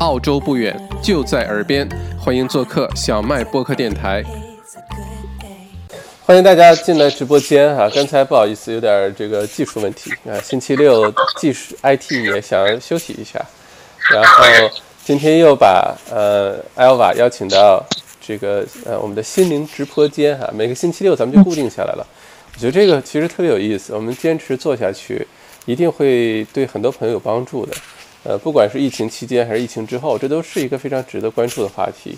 澳洲不远，就在耳边，欢迎做客小麦播客电台。欢迎大家进来直播间啊！刚才不好意思，有点这个技术问题啊。星期六技术 IT 也想休息一下，然后今天又把呃 Alva 邀请到这个呃我们的心灵直播间哈。每个星期六咱们就固定下来了，我觉得这个其实特别有意思，我们坚持做下去，一定会对很多朋友有帮助的。呃，不管是疫情期间还是疫情之后，这都是一个非常值得关注的话题。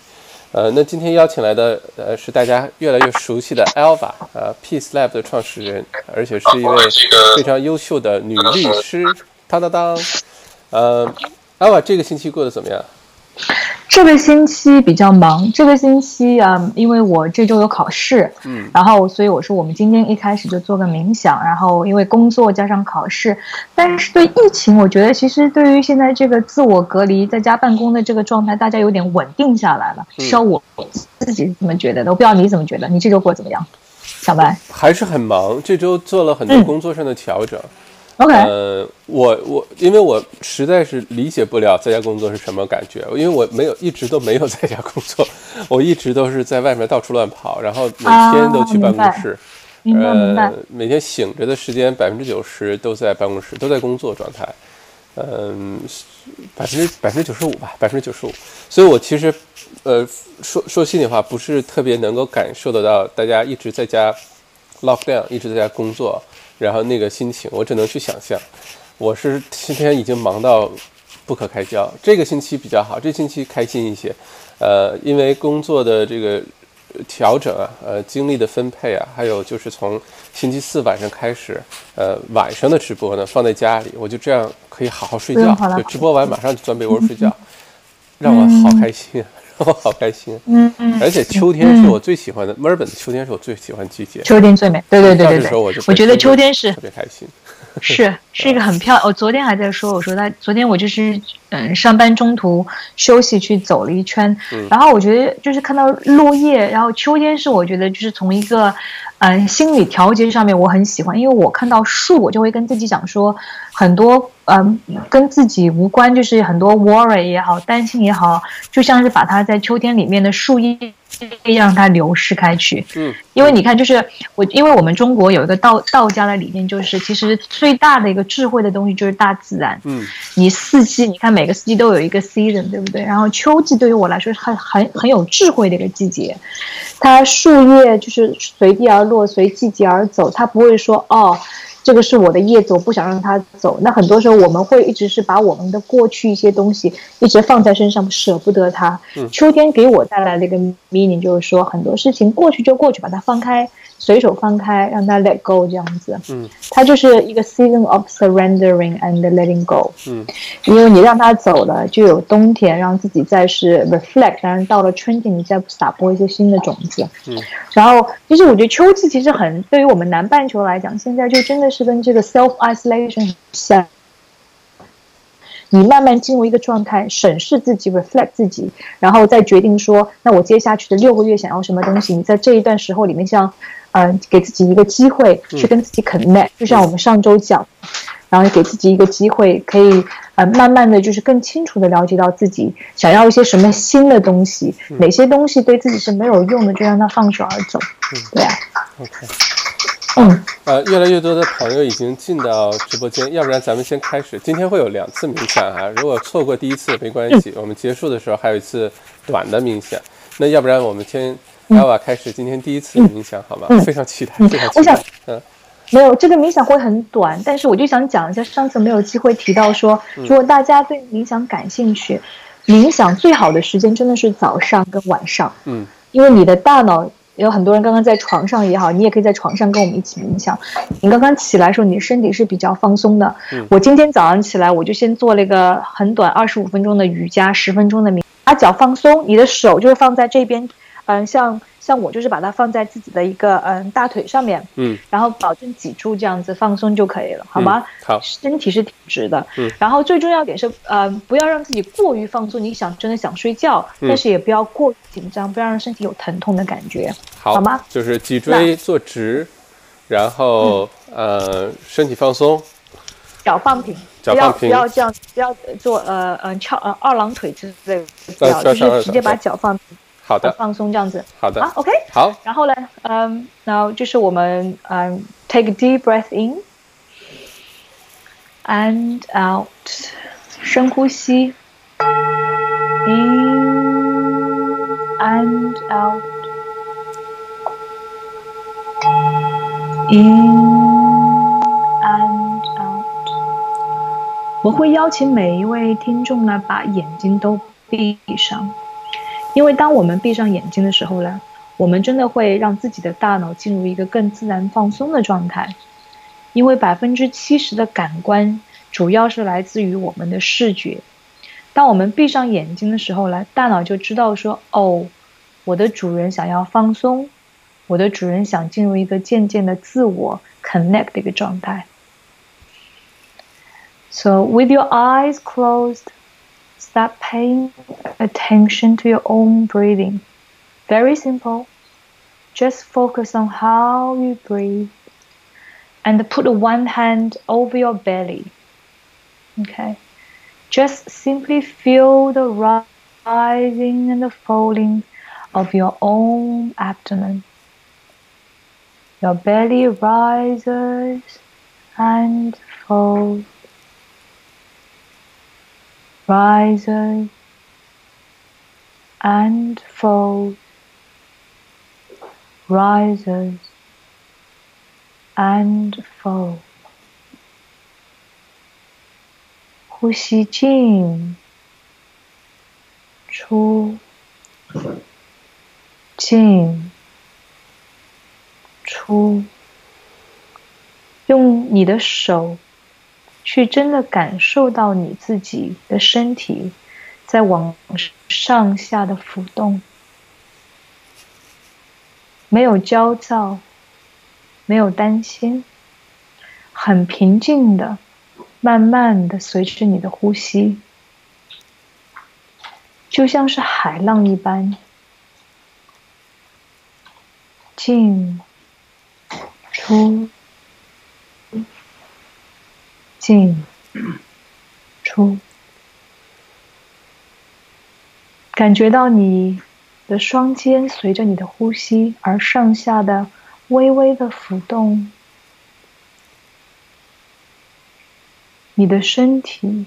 呃，那今天邀请来的呃是大家越来越熟悉的 Alva，呃，Peace Lab 的创始人，而且是一位非常优秀的女律师。当当当，呃，Alva 这个星期过得怎么样？这个星期比较忙，这个星期啊，因为我这周有考试，嗯，然后所以我说我们今天一开始就做个冥想，然后因为工作加上考试，但是对疫情，我觉得其实对于现在这个自我隔离在家办公的这个状态，大家有点稳定下来了，是要我自己怎么觉得的，我不知道你怎么觉得，你这周过怎么样？小白还是很忙，这周做了很多工作上的调整。OK，呃，我我因为我实在是理解不了在家工作是什么感觉，因为我没有一直都没有在家工作，我一直都是在外面到处乱跑，然后每天都去办公室，呃，每天醒着的时间百分之九十都在办公室，都在工作状态，嗯，百分之百分之九十五吧，百分之九十五，所以我其实，呃，说说心里话，不是特别能够感受得到大家一直在家 lock down，一直在家工作。然后那个心情，我只能去想象。我是今天已经忙到不可开交。这个星期比较好，这星期开心一些。呃，因为工作的这个调整啊，呃，精力的分配啊，还有就是从星期四晚上开始，呃，晚上的直播呢放在家里，我就这样可以好好睡觉。就直播完马上就钻被窝睡觉，让我好开心。我好开心，嗯嗯，而且秋天是我最喜欢的，墨尔本的秋天是我最喜欢季节，秋天最美，对对对对对，我我觉得秋天是特别开心，是是一个很漂亮。我昨天还在说，我说他昨天我就是嗯上班中途休息去走了一圈，然后我觉得就是看到落叶，然后秋天是我觉得就是从一个嗯心理调节上面我很喜欢，因为我看到树，我就会跟自己讲说很多。嗯，跟自己无关，就是很多 worry 也好，担心也好，就像是把它在秋天里面的树叶，让它流失开去。嗯，因为你看，就是我，因为我们中国有一个道道家的理念，就是其实最大的一个智慧的东西就是大自然。嗯，你四季，你看每个四季都有一个 season，对不对？然后秋季对于我来说是很很很有智慧的一个季节，它树叶就是随地而落，随季节而走，它不会说哦。这个是我的叶子，我不想让它走。那很多时候我们会一直是把我们的过去一些东西一直放在身上，舍不得它。秋天给我带来的一个 meaning 就是说，很多事情过去就过去，把它放开。随手放开，让它 let go 这样子，嗯，它就是一个 season of surrendering and letting go，嗯，因为你让它走了，就有冬天，让自己再是 reflect，然后到了春天，你再撒播一些新的种子，嗯，然后其实我觉得秋季其实很对于我们南半球来讲，现在就真的是跟这个 self isolation 像。你慢慢进入一个状态，审视自己，reflect 自己，然后再决定说，那我接下去的六个月想要什么东西？你在这一段时候里面，像。嗯，给自己一个机会去跟自己 connect，就像我们上周讲，然后给自己一个机会，可以呃慢慢的就是更清楚的了解到自己想要一些什么新的东西，哪些东西对自己是没有用的，就让它放手而走。对啊。OK。嗯。呃，越来越多的朋友已经进到直播间，要不然咱们先开始。今天会有两次冥想哈，如果错过第一次没关系，我们结束的时候还有一次短的冥想。那要不然我们先。艾娃开始今天第一次冥想，好吗？非常期待，非常期待。我想，嗯，没有这个冥想会很短，但是我就想讲一下，上次没有机会提到说，如果大家对冥想感兴趣，冥想最好的时间真的是早上跟晚上，嗯，因为你的大脑有很多人刚刚在床上也好，你也可以在床上跟我们一起冥想。你刚刚起来的时候，你的身体是比较放松的。我今天早上起来，我就先做了一个很短二十五分钟的瑜伽，十分钟的冥，把脚放松，你的手就是放在这边。嗯，像像我就是把它放在自己的一个嗯大腿上面，嗯，然后保证脊柱这样子放松就可以了，好吗？好，身体是挺直的，嗯，然后最重要点是，呃，不要让自己过于放松。你想真的想睡觉，但是也不要过于紧张，不要让身体有疼痛的感觉，好吗？就是脊椎坐直，然后呃身体放松，脚放平，脚放平，不要这样，不要做呃嗯翘呃二郎腿之类的，不要，就是直接把脚放平。好的，放松这样子。好的，啊，OK，好。然后呢，嗯，然后就是我们嗯，take a deep breath in and out，深呼吸，in and out，in and out。我会邀请每一位听众呢，把眼睛都闭上。因为当我们闭上眼睛的时候呢，我们真的会让自己的大脑进入一个更自然放松的状态。因为百分之七十的感官主要是来自于我们的视觉。当我们闭上眼睛的时候呢，大脑就知道说：“哦，我的主人想要放松，我的主人想进入一个渐渐的自我 connect 的一个状态。” So with your eyes closed. Start paying attention to your own breathing. Very simple. Just focus on how you breathe and put one hand over your belly. Okay. Just simply feel the rising and the falling of your own abdomen. Your belly rises and falls rises and falls, rises and falls. 呼吸进，出，进，出。用你的手 去真的感受到你自己的身体在往上下的浮动，没有焦躁，没有担心，很平静的，慢慢的随着你的呼吸，就像是海浪一般，进，出。进出，感觉到你的双肩随着你的呼吸而上下的微微的浮动，你的身体，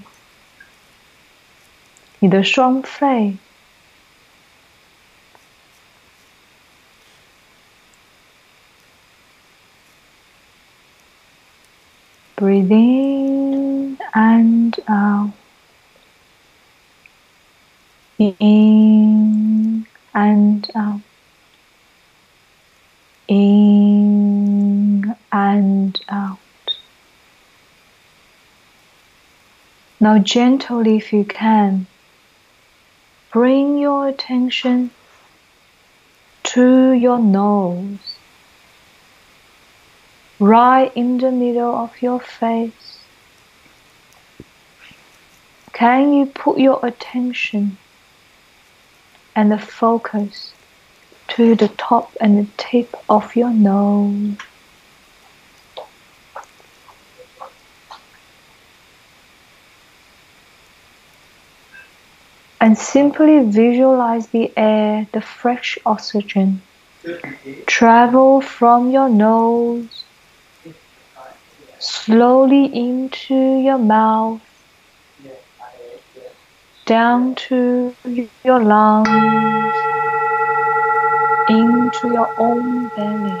你的双肺。，breathing and uh, out. In and uh, out. In and out. Now, gently, if you can, bring your attention to your nose right in the middle of your face. Can you put your attention and the focus to the top and the tip of your nose? And simply visualize the air, the fresh oxygen, travel from your nose slowly into your mouth, down to your lungs, into your own belly.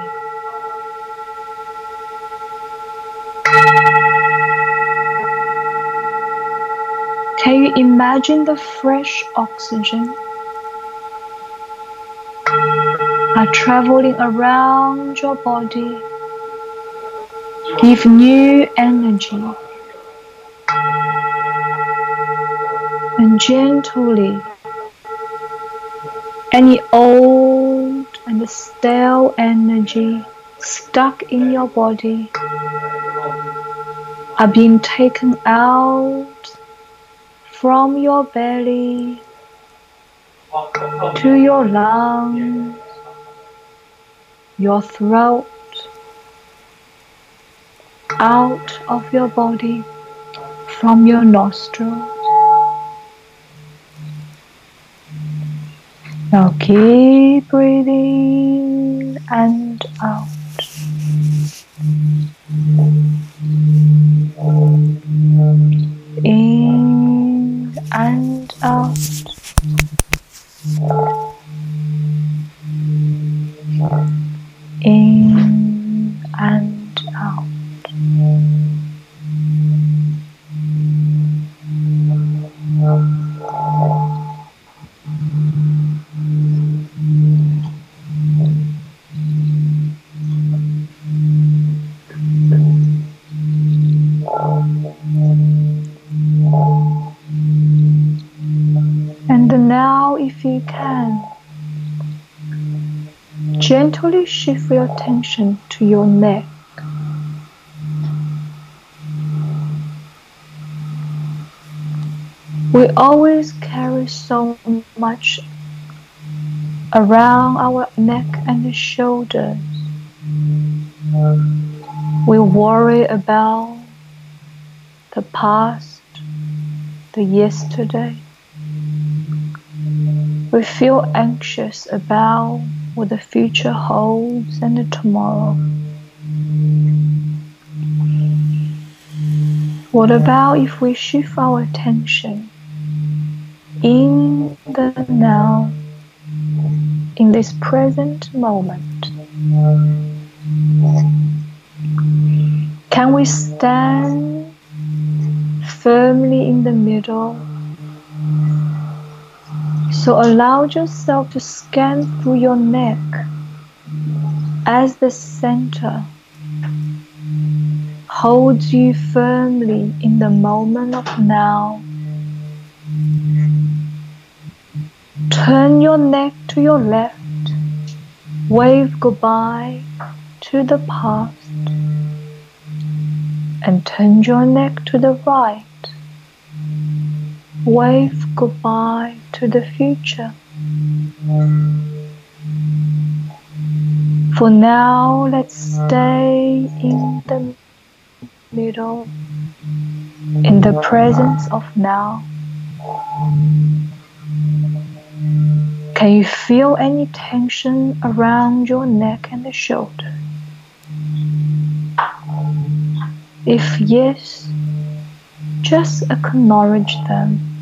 Can you imagine the fresh oxygen are traveling around your body? Give new energy gently any old and stale energy stuck in your body are being taken out from your belly to your lungs, your throat, out of your body from your nostrils. Now keep breathing and out. Shift your attention to your neck. We always carry so much around our neck and shoulders. We worry about the past, the yesterday. We feel anxious about what the future holds and the tomorrow. What about if we shift our attention in the now, in this present moment? Can we stand firmly in the middle? So allow yourself to scan through your neck as the center holds you firmly in the moment of now. Turn your neck to your left, wave goodbye to the past, and turn your neck to the right, wave goodbye to the future. For now, let's stay in the middle, in the presence of now. Can you feel any tension around your neck and the shoulder? If yes, just acknowledge them.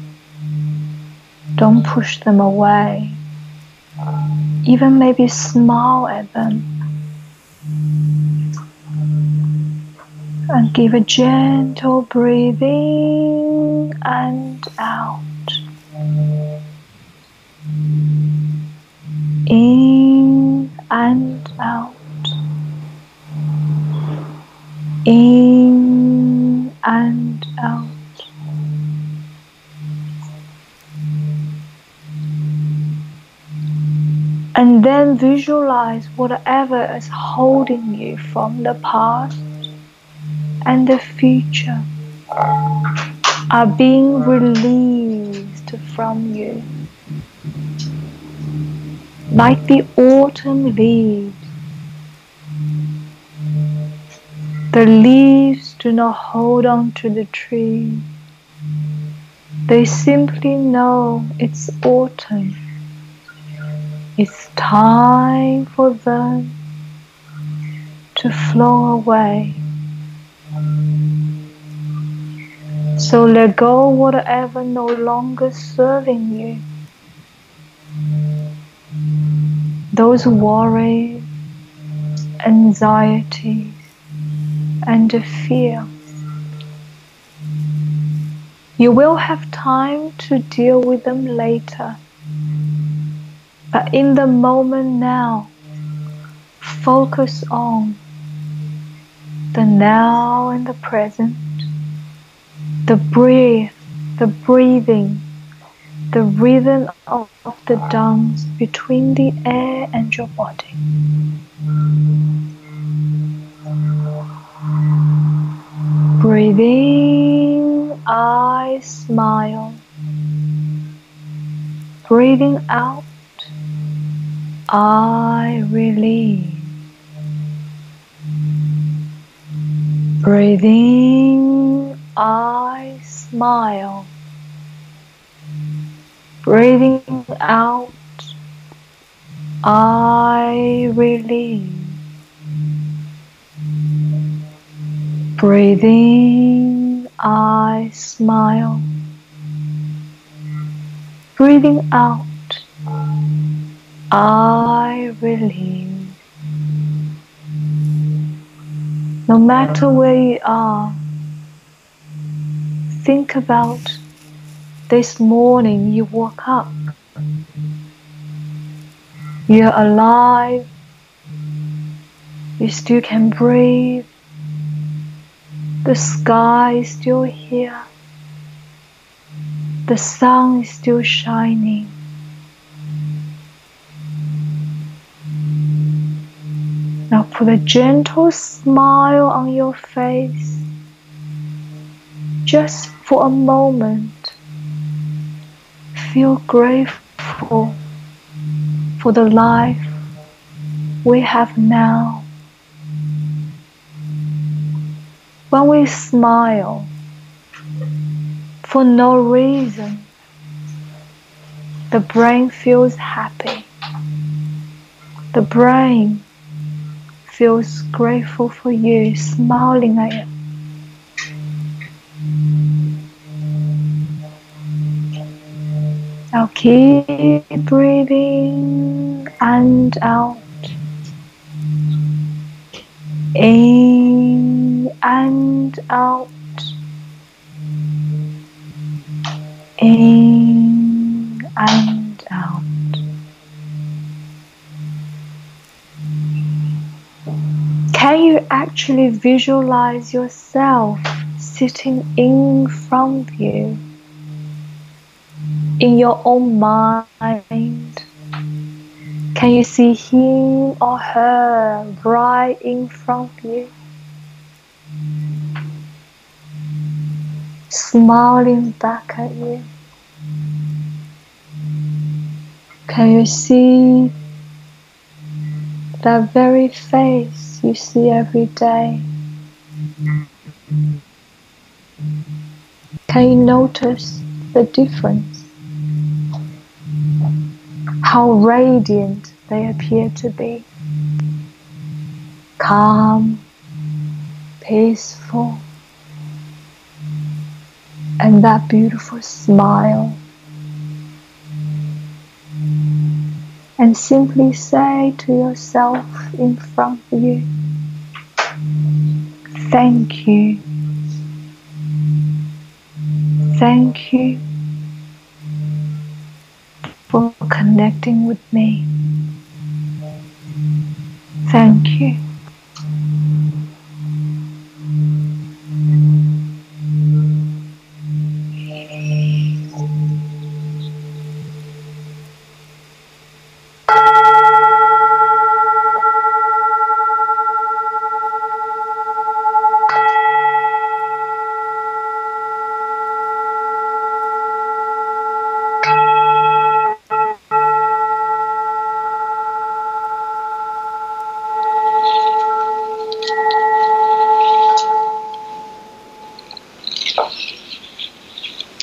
Don't push them away. Even maybe smile at them. And give a gentle breathing and out. In and out. In and out. And then visualize whatever is holding you from the past and the future are being released from you. Like the autumn leaves. The leaves do not hold on to the tree. They simply know it's autumn. It's time for them to flow away. So let go whatever no longer serving you. Those worries, anxieties, and fear. You will have time to deal with them later. But in the moment now, focus on the now and the present, the breath, the breathing, the rhythm of, the dance between the air and your body. Breathing, I smile. Breathing out, I release. Breathing, I smile. Breathing out, I release. Breathing, I smile. Breathing out, I release. No matter where you are, think about this morning you woke up. You're alive. You still can breathe. The sky is still here. The sun is still shining. Now put a gentle smile on your face just for a moment. Feel grateful for the life we have now. When we smile for no reason, the brain feels happy. The brain feels grateful for you smiling at. Now keep breathing and out. In and out. In and out. Can you actually visualize yourself sitting in front of you in your own mind? Can you see him or her right in front of you? Smiling back at you. Can you see that very face you see every day? Can you notice the difference? How radiant they appear to be. Calm, peaceful, and that beautiful smile. And simply say to yourself in front of you, Thank you. Thank you for connecting with me. Thank you.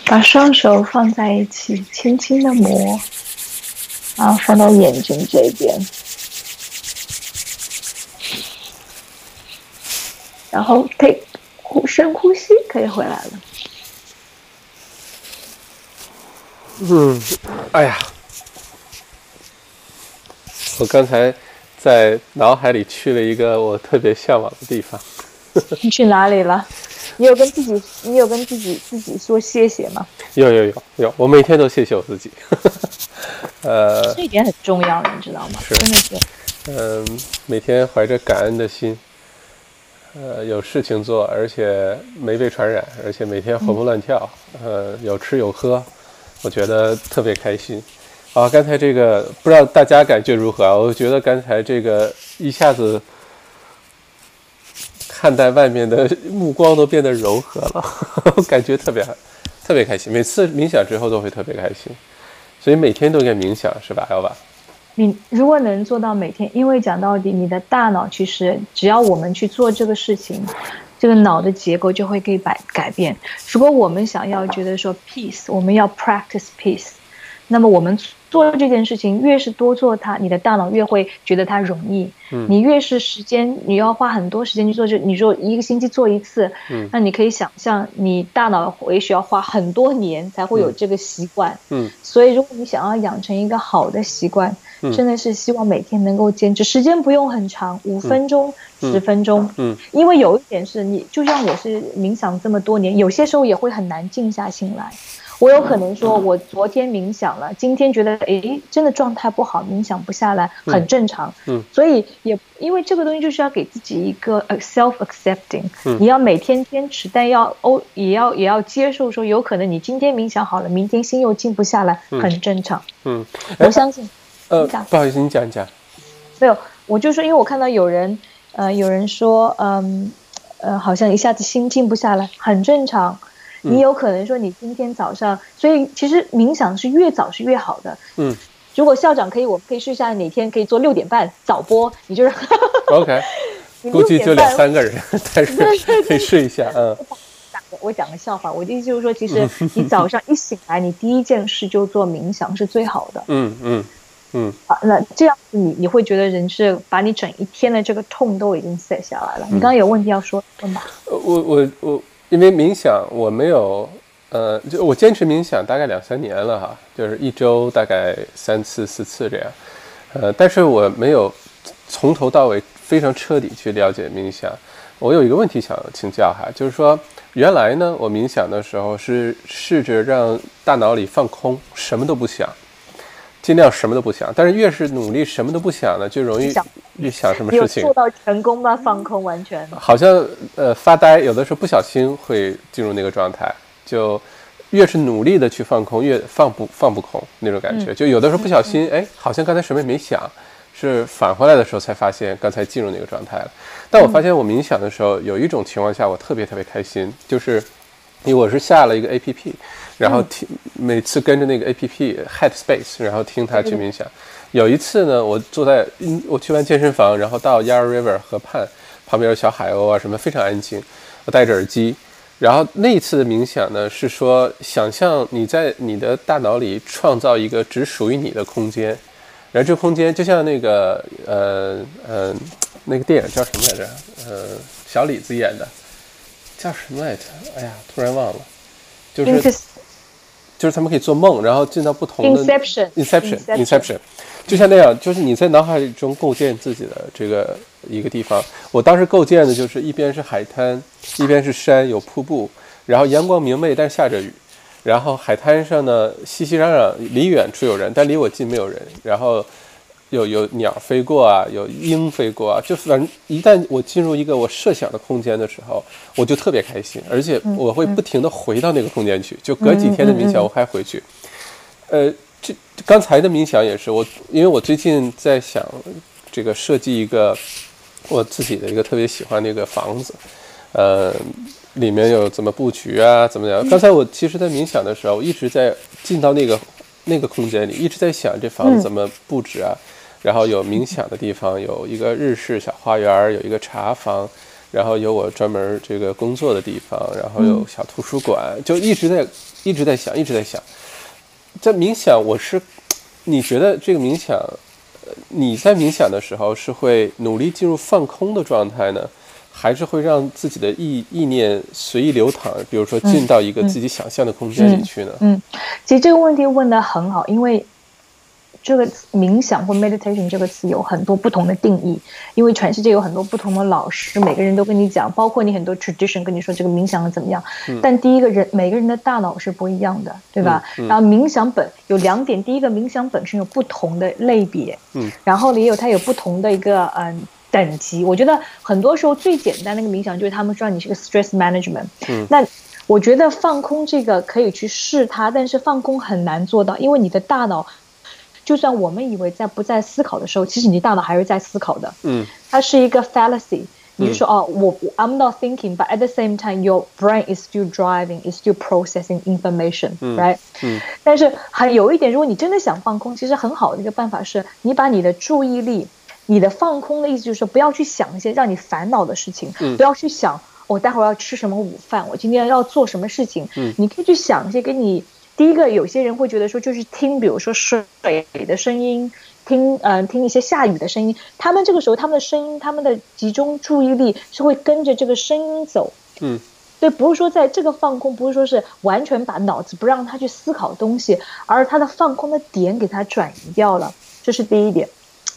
把双手放在一起，轻轻的磨，然后放到眼睛这边，然后 take 呼深呼吸，可以回来了。嗯，哎呀，我刚才在脑海里去了一个我特别向往的地方。你去哪里了？你有跟自己，你有跟自己自己说谢谢吗？有有有有，我每天都谢谢我自己。呃，这一点很重要，你知道吗？是真的是。嗯，每天怀着感恩的心，呃，有事情做，而且没被传染，而且每天活蹦乱跳，呃，有吃有喝，我觉得特别开心。啊，刚才这个不知道大家感觉如何啊？我觉得刚才这个一下子。看待外面的目光都变得柔和了，感觉特别特别开心。每次冥想之后都会特别开心，所以每天都应该冥想，是吧，要吧？你如果能做到每天，因为讲到底，你的大脑其实只要我们去做这个事情，这个脑的结构就会给改改变。如果我们想要觉得说 peace，我们要 practice peace，那么我们。做这件事情越是多做它，你的大脑越会觉得它容易。嗯，你越是时间，你要花很多时间去做，就你说一个星期做一次，嗯，那你可以想象，你大脑也许要花很多年才会有这个习惯。嗯，所以如果你想要养成一个好的习惯，真的是希望每天能够坚持，时间不用很长，五分钟、十分钟。嗯，因为有一点是你，就像我是冥想这么多年，有些时候也会很难静下心来。我有可能说，我昨天冥想了，今天觉得哎，真的状态不好，冥想不下来，很正常。嗯，所以也因为这个东西就是要给自己一个 self accepting，你要每天坚持，但要哦，也要也要接受说，有可能你今天冥想好了，明天心又静不下来，很正常。嗯，我相信。呃，不好意思，你讲一讲。没有，我就说，因为我看到有人，呃，有人说，嗯，呃，好像一下子心静不下来，很正常。你有可能说你今天早上，所以其实冥想是越早是越好的。嗯，如果校长可以，我们可以试一下哪天可以做六点半早播，你就是 OK。估计就两三个人，但是可以试一下。嗯，我讲个笑话，我的意思就是说，其实 你早上一醒来，你第一件事就做冥想是最好的。嗯嗯嗯。好，那这样子你你会觉得人是把你整一天的这个痛都已经卸下来了。你刚刚有问题要说，问吧。我我我。因为冥想，我没有，呃，就我坚持冥想大概两三年了哈，就是一周大概三次四次这样，呃，但是我没有从头到尾非常彻底去了解冥想。我有一个问题想请教哈，就是说原来呢，我冥想的时候是试着让大脑里放空，什么都不想。尽量什么都不想，但是越是努力什么都不想呢，就容易越想什么事情。做到成功吗？放空完全。好像呃发呆，有的时候不小心会进入那个状态。就越是努力的去放空，越放不放不空那种感觉。就有的时候不小心，哎，好像刚才什么也没想，是返回来的时候才发现刚才进入那个状态了。但我发现我冥想的时候，有一种情况下我特别特别开心，就是因为我是下了一个 A P P。然后听每次跟着那个 A P P Headspace，然后听他去冥想。有一次呢，我坐在我去完健身房，然后到 Yarra River 河畔旁边有小海鸥啊什么，非常安静。我戴着耳机，然后那一次的冥想呢，是说想象你在你的大脑里创造一个只属于你的空间，然后这个空间就像那个呃呃那个电影叫什么来着？呃，小李子演的叫什么来着？哎呀，突然忘了，就是。就是他们可以做梦，然后进到不同的 inception，inception，inception，就像那样，就是你在脑海中构建自己的这个一个地方。我当时构建的就是一边是海滩，一边是山，有瀑布，然后阳光明媚，但下着雨。然后海滩上呢，熙熙攘攘，离远处有人，但离我近没有人。然后。有有鸟飞过啊，有鹰飞过啊，就反正一旦我进入一个我设想的空间的时候，我就特别开心，而且我会不停的回到那个空间去，就隔几天的冥想我还回去。呃，这刚才的冥想也是我，因为我最近在想这个设计一个我自己的一个特别喜欢的一个房子，呃，里面有怎么布局啊，怎么样？刚才我其实，在冥想的时候，我一直在进到那个那个空间里，一直在想这房子怎么布置啊。然后有冥想的地方，有一个日式小花园，有一个茶房，然后有我专门这个工作的地方，然后有小图书馆，就一直在一直在想，一直在想，在冥想。我是，你觉得这个冥想，你在冥想的时候是会努力进入放空的状态呢，还是会让自己的意意念随意流淌？比如说进到一个自己想象的空间里去呢？嗯，其实这个问题问得很好，因为。这个冥想或 meditation 这个词有很多不同的定义，因为全世界有很多不同的老师，每个人都跟你讲，包括你很多 tradition 跟你说这个冥想怎么样。但第一个人每个人的大脑是不一样的，对吧？然后冥想本有两点，第一个冥想本身有不同的类别，嗯，然后也有它有不同的一个嗯等级。我觉得很多时候最简单的一个冥想就是他们说你是个 stress management，嗯，那我觉得放空这个可以去试它，但是放空很难做到，因为你的大脑。就算我们以为在不在思考的时候，其实你大脑还是在思考的。嗯，它是一个 fallacy。你就说哦，我 I'm not thinking，but at the same time your brain is still driving，is still processing information，right？嗯。但是还有一点，如果你真的想放空，其实很好的一个办法是，你把你的注意力，你的放空的意思就是说，不要去想一些让你烦恼的事情，不要去想。我待会儿要吃什么午饭，我今天要做什么事情。嗯，你可以去想一些给你。第一个，有些人会觉得说，就是听，比如说水的声音，听，嗯，听一些下雨的声音。他们这个时候，他们的声音，他们的集中注意力是会跟着这个声音走。嗯，对，不是说在这个放空，不是说是完全把脑子不让他去思考东西，而他的放空的点给他转移掉了。这是第一点。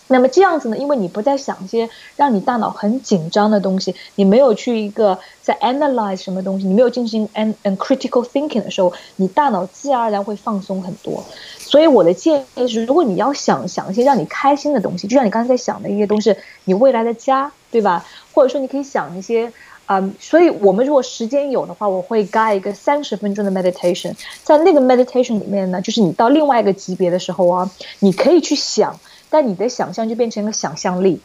那么这样子呢？因为你不再想一些让你大脑很紧张的东西，你没有去一个在 analyze 什么东西，你没有进行 an and critical thinking 的时候，你大脑自然而然会放松很多。所以我的建议是，如果你要想想一些让你开心的东西，就像你刚才在想的一些东西，你未来的家，对吧？或者说你可以想一些，嗯，所以我们如果时间有的话，我会 guide 一个三十分钟的 meditation，在那个 meditation 里面呢，就是你到另外一个级别的时候啊，你可以去想。但你的想象就变成了想象力。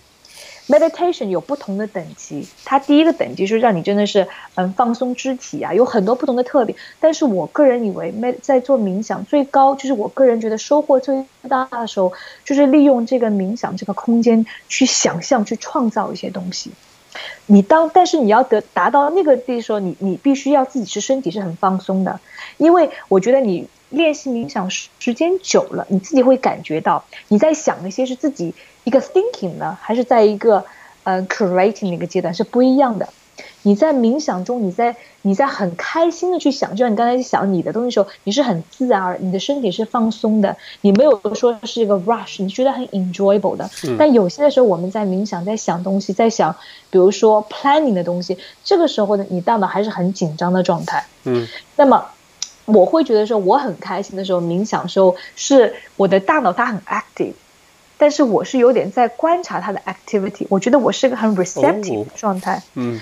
Meditation 有不同的等级，它第一个等级是让你真的是嗯放松肢体啊，有很多不同的特点。但是我个人以为，med 在做冥想最高，就是我个人觉得收获最大的时候，就是利用这个冥想这个空间去想象、去创造一些东西。你当，但是你要得达到那个地时候，你你必须要自己是身体是很放松的，因为我觉得你。练习冥想时间久了，你自己会感觉到你在想那些是自己一个 thinking 呢，还是在一个呃 creating 的一个阶段是不一样的。你在冥想中，你在你在很开心的去想，就像你刚才想你的东西的时候，你是很自然而你的身体是放松的，你没有说是一个 rush，你觉得很 enjoyable 的。但有些的时候，我们在冥想，在想东西，在想，比如说 planning 的东西，这个时候呢，你大脑还是很紧张的状态。嗯，那么。我会觉得说我很开心的时候，冥想的时候是我的大脑它很 active，但是我是有点在观察它的 activity。我觉得我是一个很 receptive 的状态。嗯，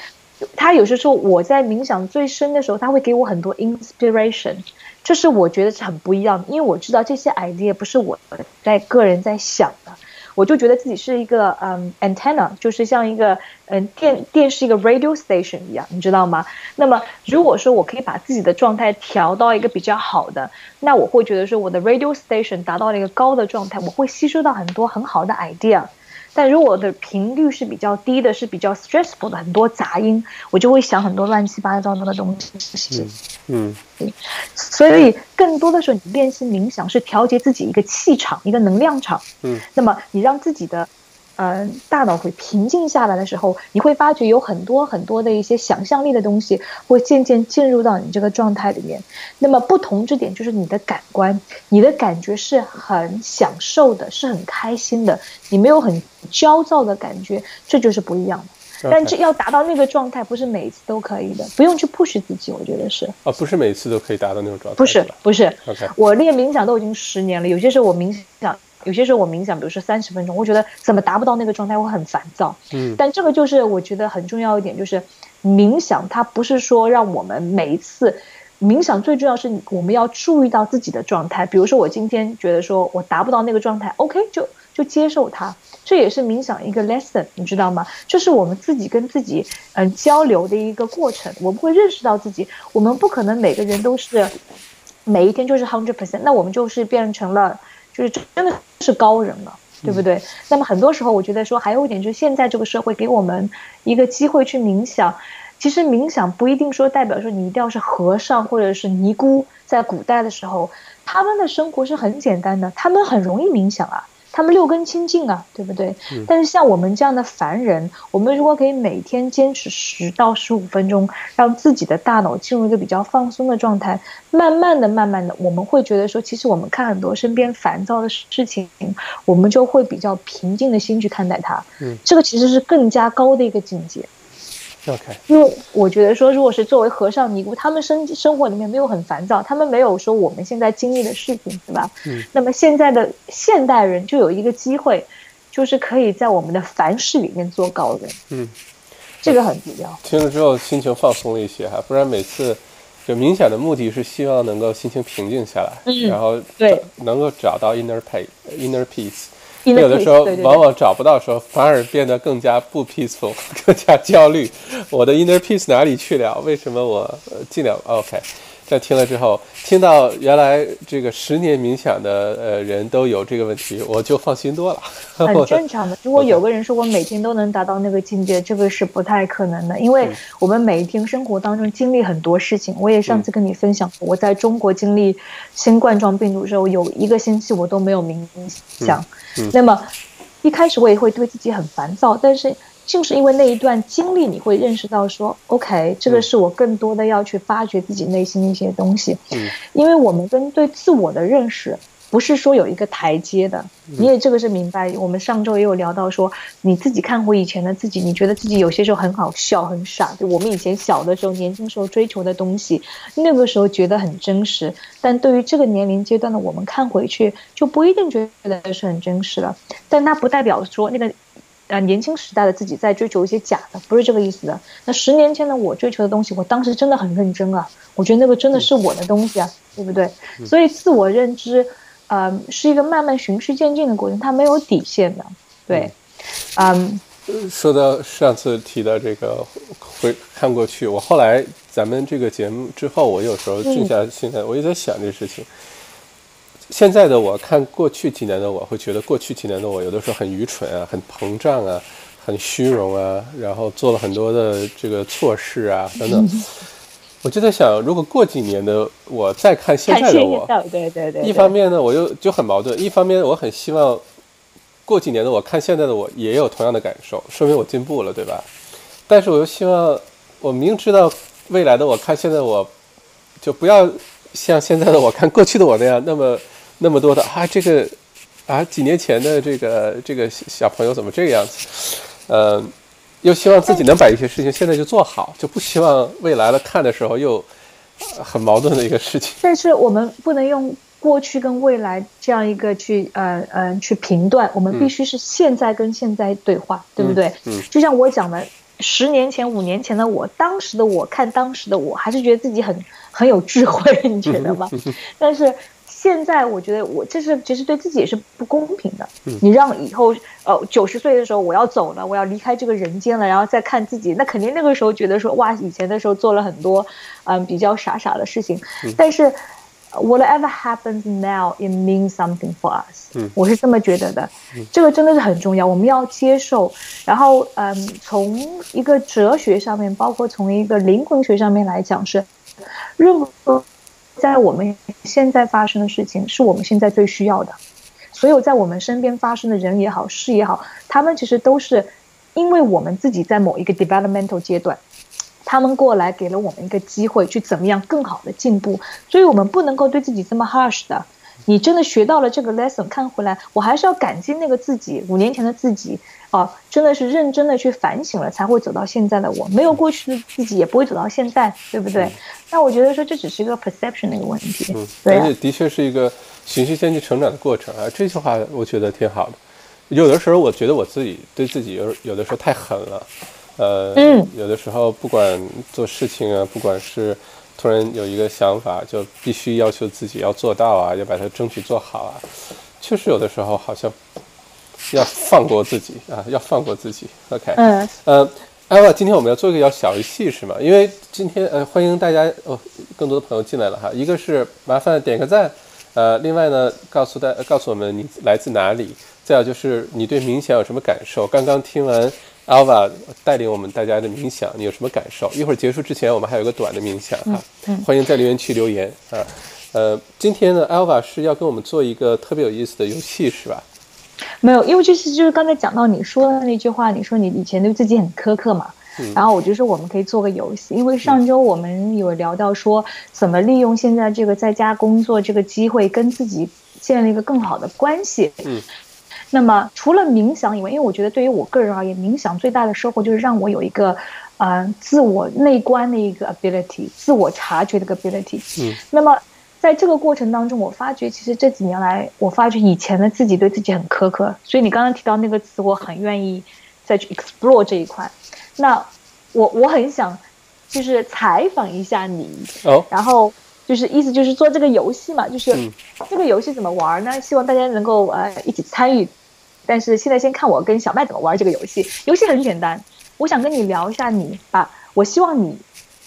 他有些时候我在冥想最深的时候，他会给我很多 inspiration，这是我觉得是很不一样的，因为我知道这些 idea 不是我在个人在想的。我就觉得自己是一个嗯 antenna，就是像一个嗯电电视一个 radio station 一样，你知道吗？那么如果说我可以把自己的状态调到一个比较好的，那我会觉得说我的 radio station 达到了一个高的状态，我会吸收到很多很好的 idea。但如果的频率是比较低的，是比较 stressful 的，很多杂音，我就会想很多乱七八糟的东西。嗯，嗯。所以更多的时候，你练习冥想是调节自己一个气场，一个能量场。嗯。那么你让自己的。嗯，大脑会平静下来的时候，你会发觉有很多很多的一些想象力的东西会渐渐进入到你这个状态里面。那么不同之点就是你的感官，你的感觉是很享受的，是很开心的，你没有很焦躁的感觉，这就是不一样的。但这要达到那个状态，不是每一次都可以的，不用去 push 自己，我觉得是。啊，不是每次都可以达到那种状态。不是，不是。OK，我练冥想都已经十年了，有些时候我冥想。有些时候我冥想，比如说三十分钟，我觉得怎么达不到那个状态，我很烦躁。嗯，但这个就是我觉得很重要一点，就是冥想它不是说让我们每一次冥想，最重要是我们要注意到自己的状态。比如说我今天觉得说我达不到那个状态，OK，就就接受它，这也是冥想一个 lesson，你知道吗？这是我们自己跟自己嗯交流的一个过程，我们会认识到自己，我们不可能每个人都是每一天就是 hundred percent，那我们就是变成了。就是真的是高人了，对不对？那么很多时候，我觉得说还有一点就是，现在这个社会给我们一个机会去冥想。其实冥想不一定说代表说你一定要是和尚或者是尼姑，在古代的时候，他们的生活是很简单的，他们很容易冥想啊。他们六根清净啊，对不对？但是像我们这样的凡人，我们如果可以每天坚持十到十五分钟，让自己的大脑进入一个比较放松的状态，慢慢的、慢慢的，我们会觉得说，其实我们看很多身边烦躁的事情，我们就会比较平静的心去看待它。嗯，这个其实是更加高的一个境界。OK，因为我觉得说，如果是作为和尚尼姑，他们生生活里面没有很烦躁，他们没有说我们现在经历的事情，对吧？嗯。那么现在的现代人就有一个机会，就是可以在我们的凡事里面做高人。嗯，这个很重要。听了之后心情放松了一些哈，不然每次就明显的目的是希望能够心情平静下来，然后对能够找到 inner peace，inner peace。有的时候往往找不到时候，反而变得更加不 peaceful，更加焦虑。我的 inner peace 哪里去了？为什么我尽量 OK？这样听了之后，听到原来这个十年冥想的呃人都有这个问题，我就放心多了。很正常的。如果有个人说我每天都能达到那个境界，这个是不太可能的，因为我们每一天生活当中经历很多事情。我也上次跟你分享，我在中国经历新冠状病毒的时候，有一个星期我都没有冥想。那么一开始我也会对自己很烦躁，但是。就是因为那一段经历，你会认识到说，OK，这个是我更多的要去发掘自己内心的一些东西。嗯，因为我们跟对自我的认识不是说有一个台阶的，你也这个是明白。我们上周也有聊到说，你自己看回以前的自己，你觉得自己有些时候很好笑、很傻。就我们以前小的时候、年轻时候追求的东西，那个时候觉得很真实，但对于这个年龄阶段的我们看回去，就不一定觉得是很真实了。但那不代表说那个。啊，年轻时代的自己在追求一些假的，不是这个意思的。那十年前的我追求的东西，我当时真的很认真啊，我觉得那个真的是我的东西啊，对不对？所以自我认知，呃，是一个慢慢循序渐进的过程，它没有底线的。对，嗯。说到上次提到这个回看过去，我后来咱们这个节目之后，我有时候静下心来，我也在想这事情。现在的我看过去几年的我，会觉得过去几年的我有的时候很愚蠢啊，很膨胀啊，很虚荣啊，然后做了很多的这个错事啊 等等。我就在想，如果过几年的我再看现在的我，对对对，一方面呢，我又就很矛盾；一方面，我很希望过几年的我看现在的我也有同样的感受，说明我进步了，对吧？但是我又希望我明知道未来的我看现在我就不要像现在的我看过去的我那样那么。那么多的啊，这个啊，几年前的这个这个小朋友怎么这个样子？呃，又希望自己能把一些事情现在就做好，就不希望未来了看的时候又很矛盾的一个事情。但是我们不能用过去跟未来这样一个去呃呃去评断，我们必须是现在跟现在对话，对不对？嗯。就像我讲的，十年前、五年前的我，当时的我看当时的我，还是觉得自己很很有智慧，你觉得吗？但是。现在我觉得我这是其实对自己也是不公平的。你让以后呃九十岁的时候我要走了，我要离开这个人间了，然后再看自己，那肯定那个时候觉得说哇，以前的时候做了很多嗯比较傻傻的事情。但是 whatever happens now, it means something for us。我是这么觉得的。这个真的是很重要，我们要接受。然后嗯，从一个哲学上面，包括从一个灵魂学上面来讲，是任何。在我们现在发生的事情，是我们现在最需要的。所有在我们身边发生的人也好，事也好，他们其实都是因为我们自己在某一个 developmental 阶段，他们过来给了我们一个机会，去怎么样更好的进步。所以我们不能够对自己这么 harsh 的。你真的学到了这个 lesson，看回来，我还是要感激那个自己，五年前的自己。啊，真的是认真的去反省了，才会走到现在的我。没有过去的自己，也不会走到现在，对不对？那我觉得说这只是一个 perception 的一个问题。嗯，而且的确是一一个循序渐进成长的过程啊。这句话我觉得挺好的。有的时候我觉得我自己对自己有有的时候太狠了，呃，嗯，有的时候不管做事情啊，不管是突然有一个想法，就必须要求自己要做到啊，要把它争取做好啊。确实有的时候好像。要放过自己啊！要放过自己。OK，嗯，呃，艾娃，今天我们要做一个小游戏是吗？因为今天呃，欢迎大家哦，更多的朋友进来了哈。一个是麻烦点个赞，呃，另外呢，告诉大告诉我们你来自哪里，再有就是你对冥想有什么感受？刚刚听完 Alva 带领我们大家的冥想，你有什么感受？一会儿结束之前，我们还有个短的冥想哈，欢迎在留言区留言啊。呃，今天呢，Alva 是要跟我们做一个特别有意思的游戏是吧？没有，因为就是就是刚才讲到你说的那句话，你说你以前对自己很苛刻嘛，然后我就说我们可以做个游戏，因为上周我们有聊到说怎么利用现在这个在家工作这个机会跟自己建立一个更好的关系。嗯，那么除了冥想以外，因为我觉得对于我个人而言，冥想最大的收获就是让我有一个呃自我内观的一个 ability，自我察觉的一个 ability。嗯，那么。在这个过程当中，我发觉其实这几年来，我发觉以前的自己对自己很苛刻。所以你刚刚提到那个词，我很愿意再去 explore 这一块。那我我很想就是采访一下你，哦，然后就是意思就是做这个游戏嘛，就是这个游戏怎么玩呢？希望大家能够呃一起参与。但是现在先看我跟小麦怎么玩这个游戏。游戏很简单，我想跟你聊一下你把我希望你。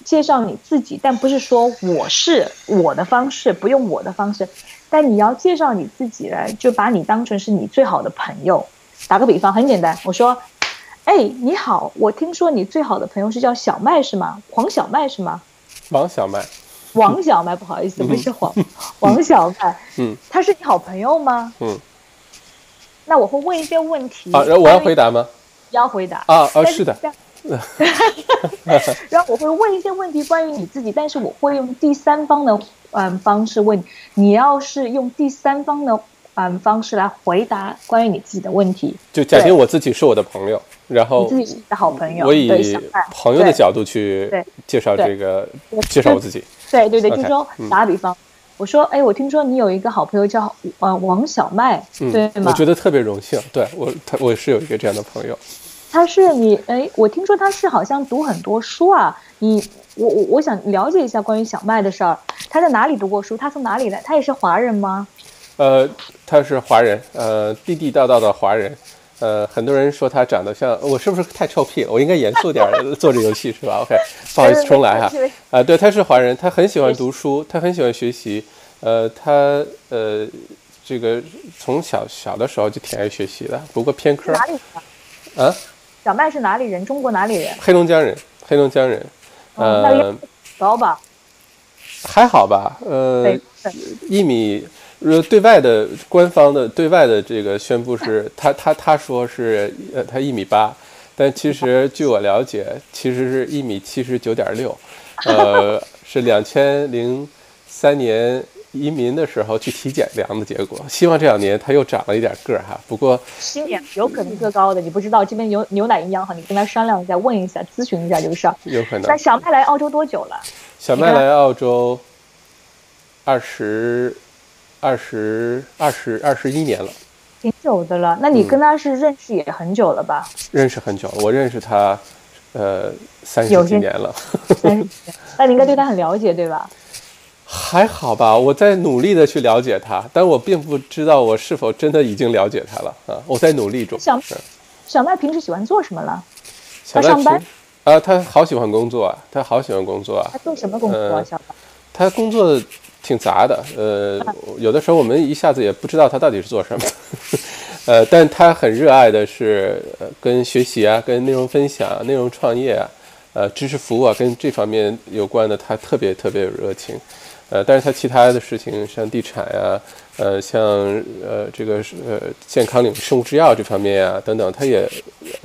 介绍你自己，但不是说我是我的方式，不用我的方式，但你要介绍你自己来，就把你当成是你最好的朋友。打个比方，很简单，我说，哎，你好，我听说你最好的朋友是叫小麦是吗？黄小麦是吗？王小麦，王小麦，不好意思，不是黄，王小麦，嗯，他是你好朋友吗？嗯，那我会问一些问题。啊，然后我要回答吗？要回答啊啊，是的，然后我会问一些问题关于你自己，但是我会用第三方的嗯方式问你。你要是用第三方的嗯方式来回答关于你自己的问题，就假定我自己是我的朋友，然后你自己是你的好朋友，我以朋友的角度去对介绍这个，介绍我自己。对对对就说嗯打个比方，我说哎，我听说你有一个好朋友叫呃王小麦，嗯，对吗？我觉得特别荣幸，对我他我是有一个这样的朋友。他是你哎，我听说他是好像读很多书啊。你我我我想了解一下关于小麦的事儿。他在哪里读过书？他从哪里来？他也是华人吗？呃，他是华人，呃，地地道道的华人。呃，很多人说他长得像我，是不是太臭屁了？我应该严肃点儿做这游戏是吧？OK，不好意思，重来哈。对啊、对，他是华人，他很喜欢读书，他很喜欢学习。呃，他呃，这个从小小的时候就挺爱学习的，不过偏科哪里。小麦是哪里人？中国哪里人？黑龙江人，黑龙江人，呃样，高吧？还好吧，呃一米，呃，对外的官方的对外的这个宣布是，他他他说是，呃，他一米八，但其实 据我了解，其实是一米七十九点六，呃，是两千零三年移民的时候去体检量的结果，希望这两年他又长了一点个儿哈，不过新年有可能个高的，你不知道。这边牛牛奶营养好，你跟他商量一下，问一下，咨询一下这个事儿。有可能那。小麦来澳洲多久了？小麦来澳洲二十二十二十二十一年了。挺久的了。那你跟他是认识也很久了吧？认识很久了，我认识他，呃，三十几年了，三十几年 那你应该对他很了解，对吧？还好吧。我在努力的去了解他，但我并不知道我是否真的已经了解他了啊。我在努力中。小是小麦平时喜欢做什么了？他上班平啊，他好喜欢工作啊，他好喜欢工作啊他。做什么工作啊？呃小麦？他工作挺杂的，呃，有的时候我们一下子也不知道他到底是做什么的，呃，但他很热爱的是呃跟学习啊、跟内容分享、内容创业啊、呃知识服务啊，跟这方面有关的，他特别特别有热情。呃，但是他其他的事情，像地产呀、呃，像呃这个是呃健康领、生物制药这方面呀、等等，他也